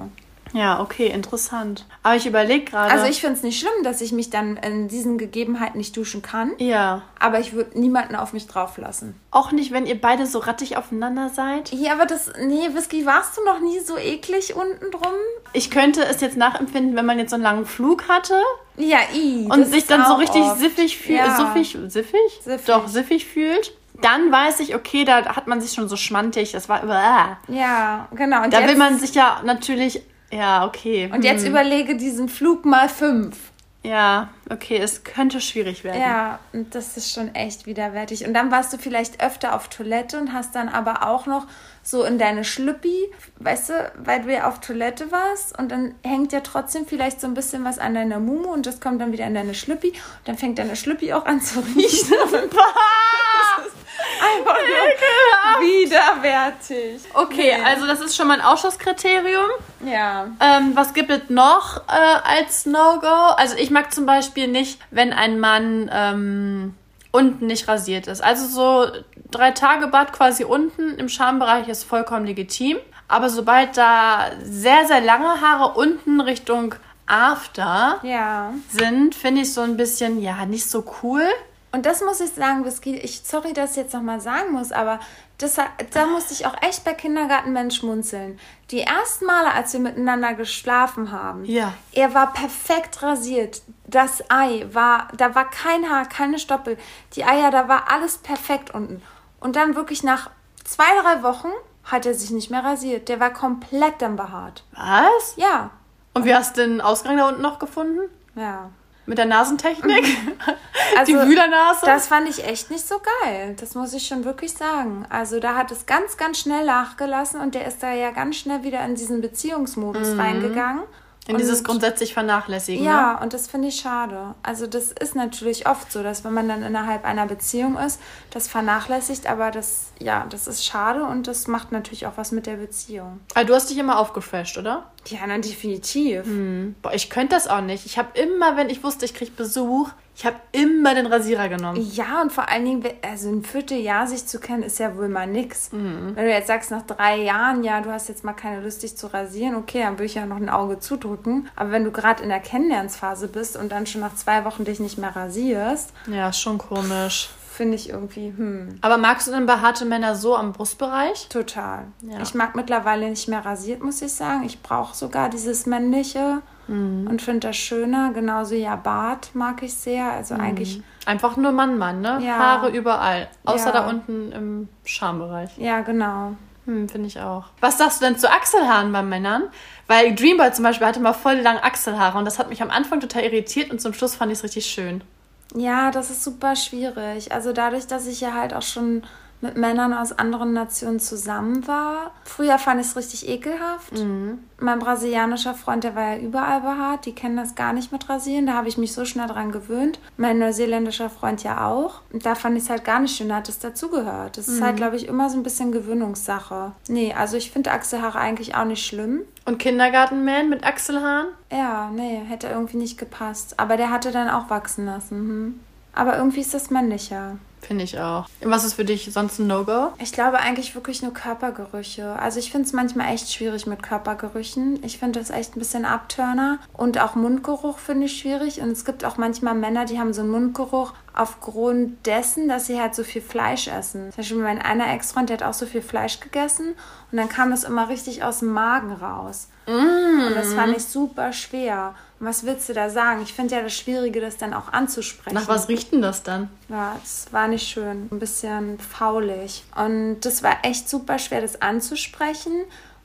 Ja, okay, interessant. Aber ich überlege gerade. Also ich finde es nicht schlimm, dass ich mich dann in diesen Gegebenheiten nicht duschen kann. Ja. Aber ich würde niemanden auf mich drauf lassen. Auch nicht, wenn ihr beide so rattig aufeinander seid. Ja, aber das. Nee, Whisky, warst du noch nie so eklig unten drum? Ich könnte es jetzt nachempfinden, wenn man jetzt so einen langen Flug hatte Ja, i. und sich dann so richtig oft. siffig fühlt. Ja. Siffig? Siffig? Siffig. Doch, siffig fühlt. Dann weiß ich, okay, da hat man sich schon so schmantig. Das war. Bäh. Ja, genau. Und Da will man sich ja natürlich. Ja, okay. Und jetzt hm. überlege diesen Flug mal fünf. Ja, okay, es könnte schwierig werden. Ja, und das ist schon echt widerwärtig. Und dann warst du vielleicht öfter auf Toilette und hast dann aber auch noch so in deine Schlüppi, weißt du, weil du ja auf Toilette warst und dann hängt ja trotzdem vielleicht so ein bisschen was an deiner Mumu und das kommt dann wieder in deine Schlüppi und dann fängt deine Schlüppi auch an zu riechen. Einfach nur widerwärtig. Okay, Nee. also das ist schon mal ein Ausschlusskriterium. Ja. Ähm, was gibt es noch äh, als No-Go? Also ich mag zum Beispiel nicht, wenn ein Mann ähm, unten nicht rasiert ist. Also so drei Tage Bad quasi unten im Schambereich ist vollkommen legitim. Aber sobald da sehr, sehr lange Haare unten Richtung After Ja. sind, finde ich so ein bisschen, ja, nicht so cool. Und das muss ich sagen, Whisky, ich, sorry, dass ich jetzt nochmal sagen muss, aber das, da musste ich auch echt bei Kindergartenmensch schmunzeln. Die ersten Male, als wir miteinander geschlafen haben, Ja. er war perfekt rasiert. Das Ei war, da war kein Haar, keine Stoppel. Die Eier, da war alles perfekt unten. Und dann wirklich nach zwei, drei Wochen hat er sich nicht mehr rasiert. Der war komplett dann behaart. Was? Ja, Und wie hast du den Ausgang da unten noch gefunden? ja. Mit der Nasentechnik? Also, Die Wühlernase? Das fand ich echt nicht so geil. Das muss ich schon wirklich sagen. Also da hat es ganz, ganz schnell nachgelassen und der ist da ja ganz schnell wieder in diesen Beziehungsmodus reingegangen. In Und- dieses grundsätzlich Vernachlässigen. Ja, Ne? und das finde ich schade. Also das ist natürlich oft so, dass wenn man dann innerhalb einer Beziehung ist, das vernachlässigt, aber das, ja, das ist schade und das macht natürlich auch was mit der Beziehung. Also du hast dich immer aufgefresht, oder? Ja, na, definitiv. Boah, ich könnte das auch nicht. Ich habe immer, wenn ich wusste, ich kriege Besuch, ich habe immer den Rasierer genommen. Ja, und vor allen Dingen, also ein Vierteljahr sich zu kennen, ist ja wohl mal nix. Mhm. Wenn du jetzt sagst, nach drei Jahren, ja, du hast jetzt mal keine Lust, dich zu rasieren, okay, dann würde ich ja noch ein Auge zudrücken. Aber wenn du gerade in der Kennenlernphase bist und dann schon nach zwei Wochen dich nicht mehr rasierst, Ja, ist schon komisch. finde ich irgendwie, hm, Aber magst du denn behaarte Männer so am Brustbereich? total. Ja. Ich mag mittlerweile nicht mehr rasiert, muss ich sagen. Ich brauche sogar dieses männliche Mhm. und finde das schöner. Genauso ja, Bart mag ich sehr. Also eigentlich, Einfach nur Mann, Mann, ne? Ja. Haare überall. Außer Ja. da unten im Schambereich. ja, genau. Hm, finde ich auch. Was sagst du denn zu Achselhaaren bei Männern? Weil Dreamboy zum Beispiel hatte mal voll lange Achselhaare und das hat mich am Anfang total irritiert und zum Schluss fand ich es richtig schön. Ja, das ist super schwierig. Also dadurch, dass ich ja halt auch schon mit Männern aus anderen Nationen zusammen war. Früher fand ich es richtig ekelhaft. Mein brasilianischer Freund, der war ja überall behaart. Die kennen das gar nicht mit Rasieren. Da habe ich mich so schnell dran gewöhnt. Mein neuseeländischer Freund ja auch. Und da fand ich es halt gar nicht schön. Da hat es dazugehört. Das ist halt, glaube ich, immer so ein bisschen Gewöhnungssache. Nee, also ich finde Achselhaare eigentlich auch nicht schlimm. Und Kindergartenman mit Achselhaaren? Ja, nee, hätte irgendwie nicht gepasst. Aber der hatte dann auch wachsen lassen. Hm. Aber irgendwie ist das männlicher. Finde ich auch. Was ist für dich sonst ein No-Go? Ich glaube eigentlich wirklich nur Körpergerüche. Also ich finde es manchmal echt schwierig mit Körpergerüchen. Ich finde das echt ein bisschen Abturner. Und auch Mundgeruch finde ich schwierig. Und es gibt auch manchmal Männer, die haben so einen Mundgeruch aufgrund dessen, dass sie halt so viel Fleisch essen. Zum Beispiel mein einer Ex-Freund, der hat auch so viel Fleisch gegessen. Und dann kam das immer richtig aus dem Magen raus. Und das fand ich super schwer. Und was willst du da sagen? Ich finde ja das Schwierige, das dann auch anzusprechen. Nach was riecht denn das dann? Ja, es war nicht schön. Ein bisschen faulig. Und das war echt super schwer, das anzusprechen.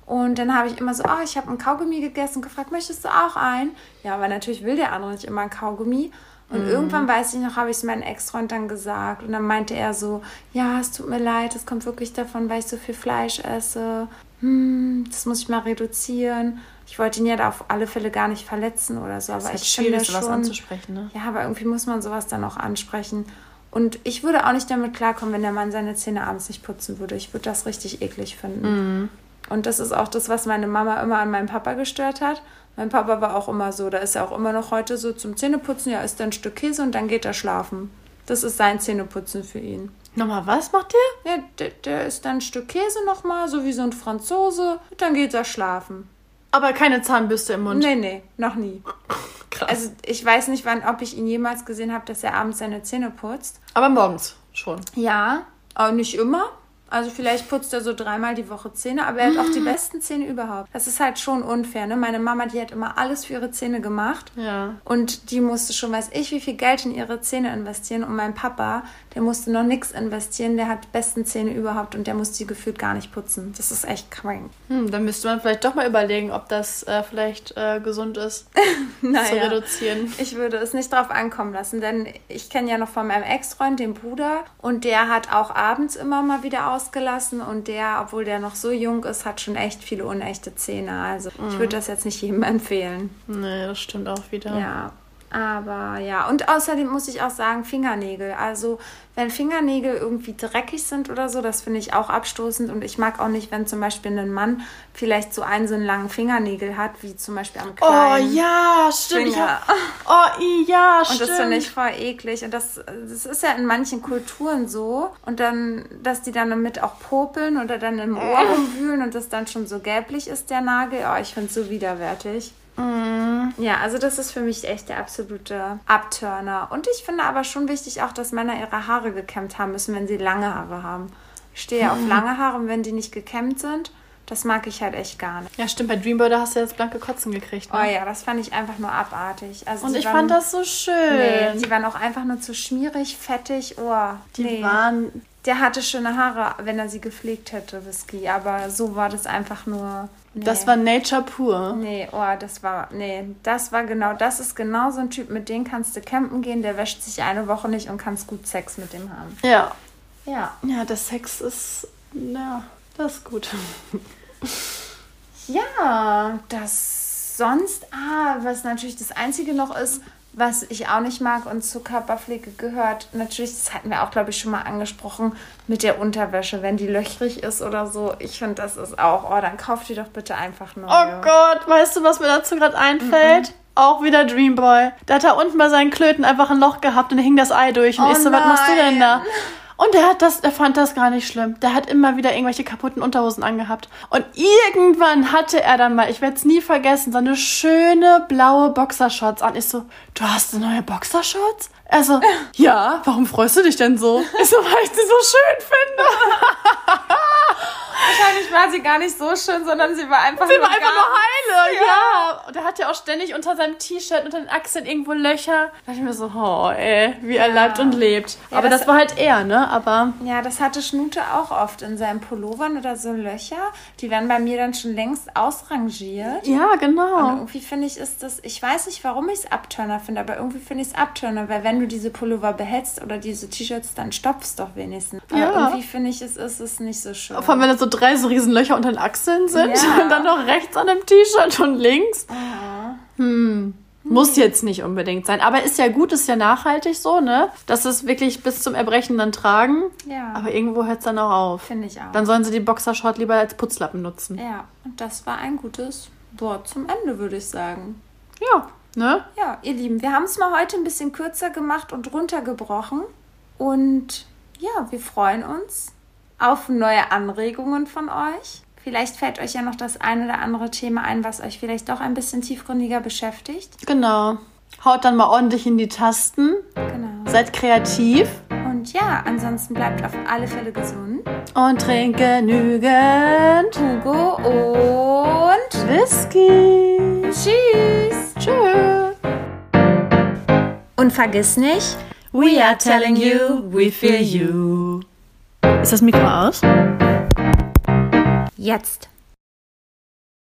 Und dann habe ich immer so, oh, ich habe ein Kaugummi gegessen und gefragt, möchtest du auch ein? Ja, aber natürlich will der andere nicht immer ein Kaugummi. Und irgendwann weiß ich noch, habe ich es meinem Ex-Freund dann gesagt. Und dann meinte er so, ja, es tut mir leid, es kommt wirklich davon, weil ich so viel Fleisch esse. Hm, das muss ich mal reduzieren. Ich wollte ihn ja da auf alle Fälle gar nicht verletzen oder so. Das Aber ist halt ich finde schwierig, sowas schon, anzusprechen, ne? ja, aber irgendwie muss man sowas dann auch ansprechen. Und ich würde auch nicht damit klarkommen, wenn der Mann seine Zähne abends nicht putzen würde. Ich würde das richtig eklig finden. Und das ist auch das, was meine Mama immer an meinem Papa gestört hat. Mein Papa war auch immer so, da ist er auch immer noch heute so zum Zähneputzen, ja, isst er ein Stück Käse und dann geht er schlafen. Das ist sein Zähneputzen für ihn. Nochmal, was macht der? Ja, der, der isst dann ein Stück Käse nochmal, so wie so ein Franzose, und dann geht er schlafen. Aber keine Zahnbürste im Mund. Nee, nee, noch nie. Krass. Also ich weiß nicht, wann, ob ich ihn jemals gesehen habe, dass er abends seine Zähne putzt. Aber morgens schon. Ja, aber nicht immer. Also vielleicht putzt er so dreimal die Woche Zähne, aber er hat auch die besten Zähne überhaupt. Das ist halt schon unfair, ne? Meine Mama, die hat immer alles für ihre Zähne gemacht. Ja. Und die musste schon, weiß ich, wie viel Geld in ihre Zähne investieren. Und mein Papa, der musste noch nichts investieren. Der hat die besten Zähne überhaupt und der musste sie gefühlt gar nicht putzen. Das ist echt krank. Hm, dann müsste man vielleicht doch mal überlegen, ob das äh, vielleicht äh, gesund ist, zu Naja. reduzieren. Ich würde es nicht drauf ankommen lassen, denn ich kenne ja noch von meinem Ex-Freund den Bruder und der hat auch abends immer mal wieder ausgelassen und der, obwohl der noch so jung ist, hat schon echt viele unechte Zähne. Also ich würde das jetzt nicht jedem empfehlen. Nee, das stimmt auch wieder. Ja. Aber ja, und außerdem muss ich auch sagen, Fingernägel. Also, wenn Fingernägel irgendwie dreckig sind oder so, das finde ich auch abstoßend. Und ich mag auch nicht, wenn zum Beispiel ein Mann vielleicht so einen so einen langen Fingernägel hat, wie zum Beispiel am Oh kleinen. ja, stimmt. Finger. hab, oh ja, Und stimmt. das finde ich voll eklig. Und das, das ist ja in manchen Kulturen so. Und dann, dass die dann damit auch popeln oder dann im Ohr rumwühlen und das dann schon so gelblich ist, der Nagel. Oh, ich finde es so widerwärtig. Ja, also das ist für mich echt der absolute Abturner. Und ich finde aber schon wichtig auch, dass Männer ihre Haare gekämmt haben müssen, wenn sie lange Haare haben. Ich stehe ja auf lange Haare und wenn die nicht gekämmt sind, das mag ich halt echt gar nicht. ja, stimmt. Bei Dreamboy, da hast du jetzt blanke Kotzen gekriegt. Oh Ne? ja, das fand ich einfach nur abartig. Also Und ich waren- fand das so schön. Nee, die waren auch einfach nur zu schmierig, fettig. Oh, die nee. waren. Der hatte schöne Haare, wenn er sie gepflegt hätte, Whisky. Aber so war das einfach nur. Nee. Das war Nature pur. Nee, oh, das war. Nee, das war genau. Das ist genau so ein Typ, mit dem kannst du campen gehen. Der wäscht sich eine Woche nicht und kannst gut Sex mit dem haben. Ja. Ja. Ja, der Sex ist. Ja, das ist gut. Ja, das sonst, ah, was natürlich das Einzige noch ist, was ich auch nicht mag und zur Körperpflege gehört, natürlich, das hatten wir auch, glaube ich, schon mal angesprochen, mit der Unterwäsche, wenn die löchrig ist oder so. Ich finde, das ist auch, oh, dann kauft die doch bitte einfach neue. Oh Gott, weißt du, was mir dazu gerade einfällt? Auch wieder Dreamboy. Der hat da unten bei seinen Klöten einfach ein Loch gehabt und da hing das Ei durch. Und Oh ich so, was machst du denn nein. da? Und der hat das, der fand das gar nicht schlimm. Der hat immer wieder irgendwelche kaputten Unterhosen angehabt. Und irgendwann hatte er dann mal, ich werde es nie vergessen, so eine schöne blaue Boxershorts an. Ich so, du hast eine neue Boxershorts? Er so, ja, warum freust du dich denn so? Ich so, weil ich sie so schön finde. Wahrscheinlich war sie gar nicht so schön, sondern sie war einfach Sie nur war einfach nur heile, ja. Und er hat ja auch ständig unter seinem T-Shirt, unter den Achseln irgendwo Löcher. Da dachte ich mir so, oh ey, wie er leibt und lebt. Ja, Aber das, das- war halt er, ne? Aber Ja, das hatte Schnute auch oft in seinen Pullovern oder so Löcher. Die werden bei mir dann schon längst ausrangiert. ja, Und genau. irgendwie finde ich, ist das, ich weiß nicht, warum ich es Abturner finde, aber irgendwie finde ich es Abturner, weil wenn du diese Pullover behältst oder diese T-Shirts, dann stopfst doch wenigstens. Aber Ja. irgendwie finde ich, es ist es nicht so schön. Vor allem, wenn da so drei so riesen Löcher unter den Achseln sind Ja. und dann noch rechts an dem T-Shirt und links. Hm. Muss jetzt nicht unbedingt sein. Aber ist ja gut, ist ja nachhaltig so, ne? Dass es wirklich bis zum Erbrechen dann tragen. Ja. Aber irgendwo hört es dann auch auf. Finde ich auch. Dann sollen sie die Boxershort lieber als Putzlappen nutzen. ja, und das war ein gutes Wort zum Ende, würde ich sagen. Ja, ne? Ja, ihr Lieben, wir haben es mal heute ein bisschen kürzer gemacht und runtergebrochen. Und ja, wir freuen uns auf neue Anregungen von euch. Vielleicht fällt euch ja noch das ein oder andere Thema ein, was euch vielleicht doch ein bisschen tiefgründiger beschäftigt. Genau. Haut dann mal ordentlich in die Tasten. Genau. Seid kreativ Und ja, ansonsten bleibt auf alle Fälle gesund. und trinkt genügend Hugo und Whisky. tschüss. Tschüss. Und vergiss nicht, We are telling you, we feel you. Ist das Mikro aus? jetzt.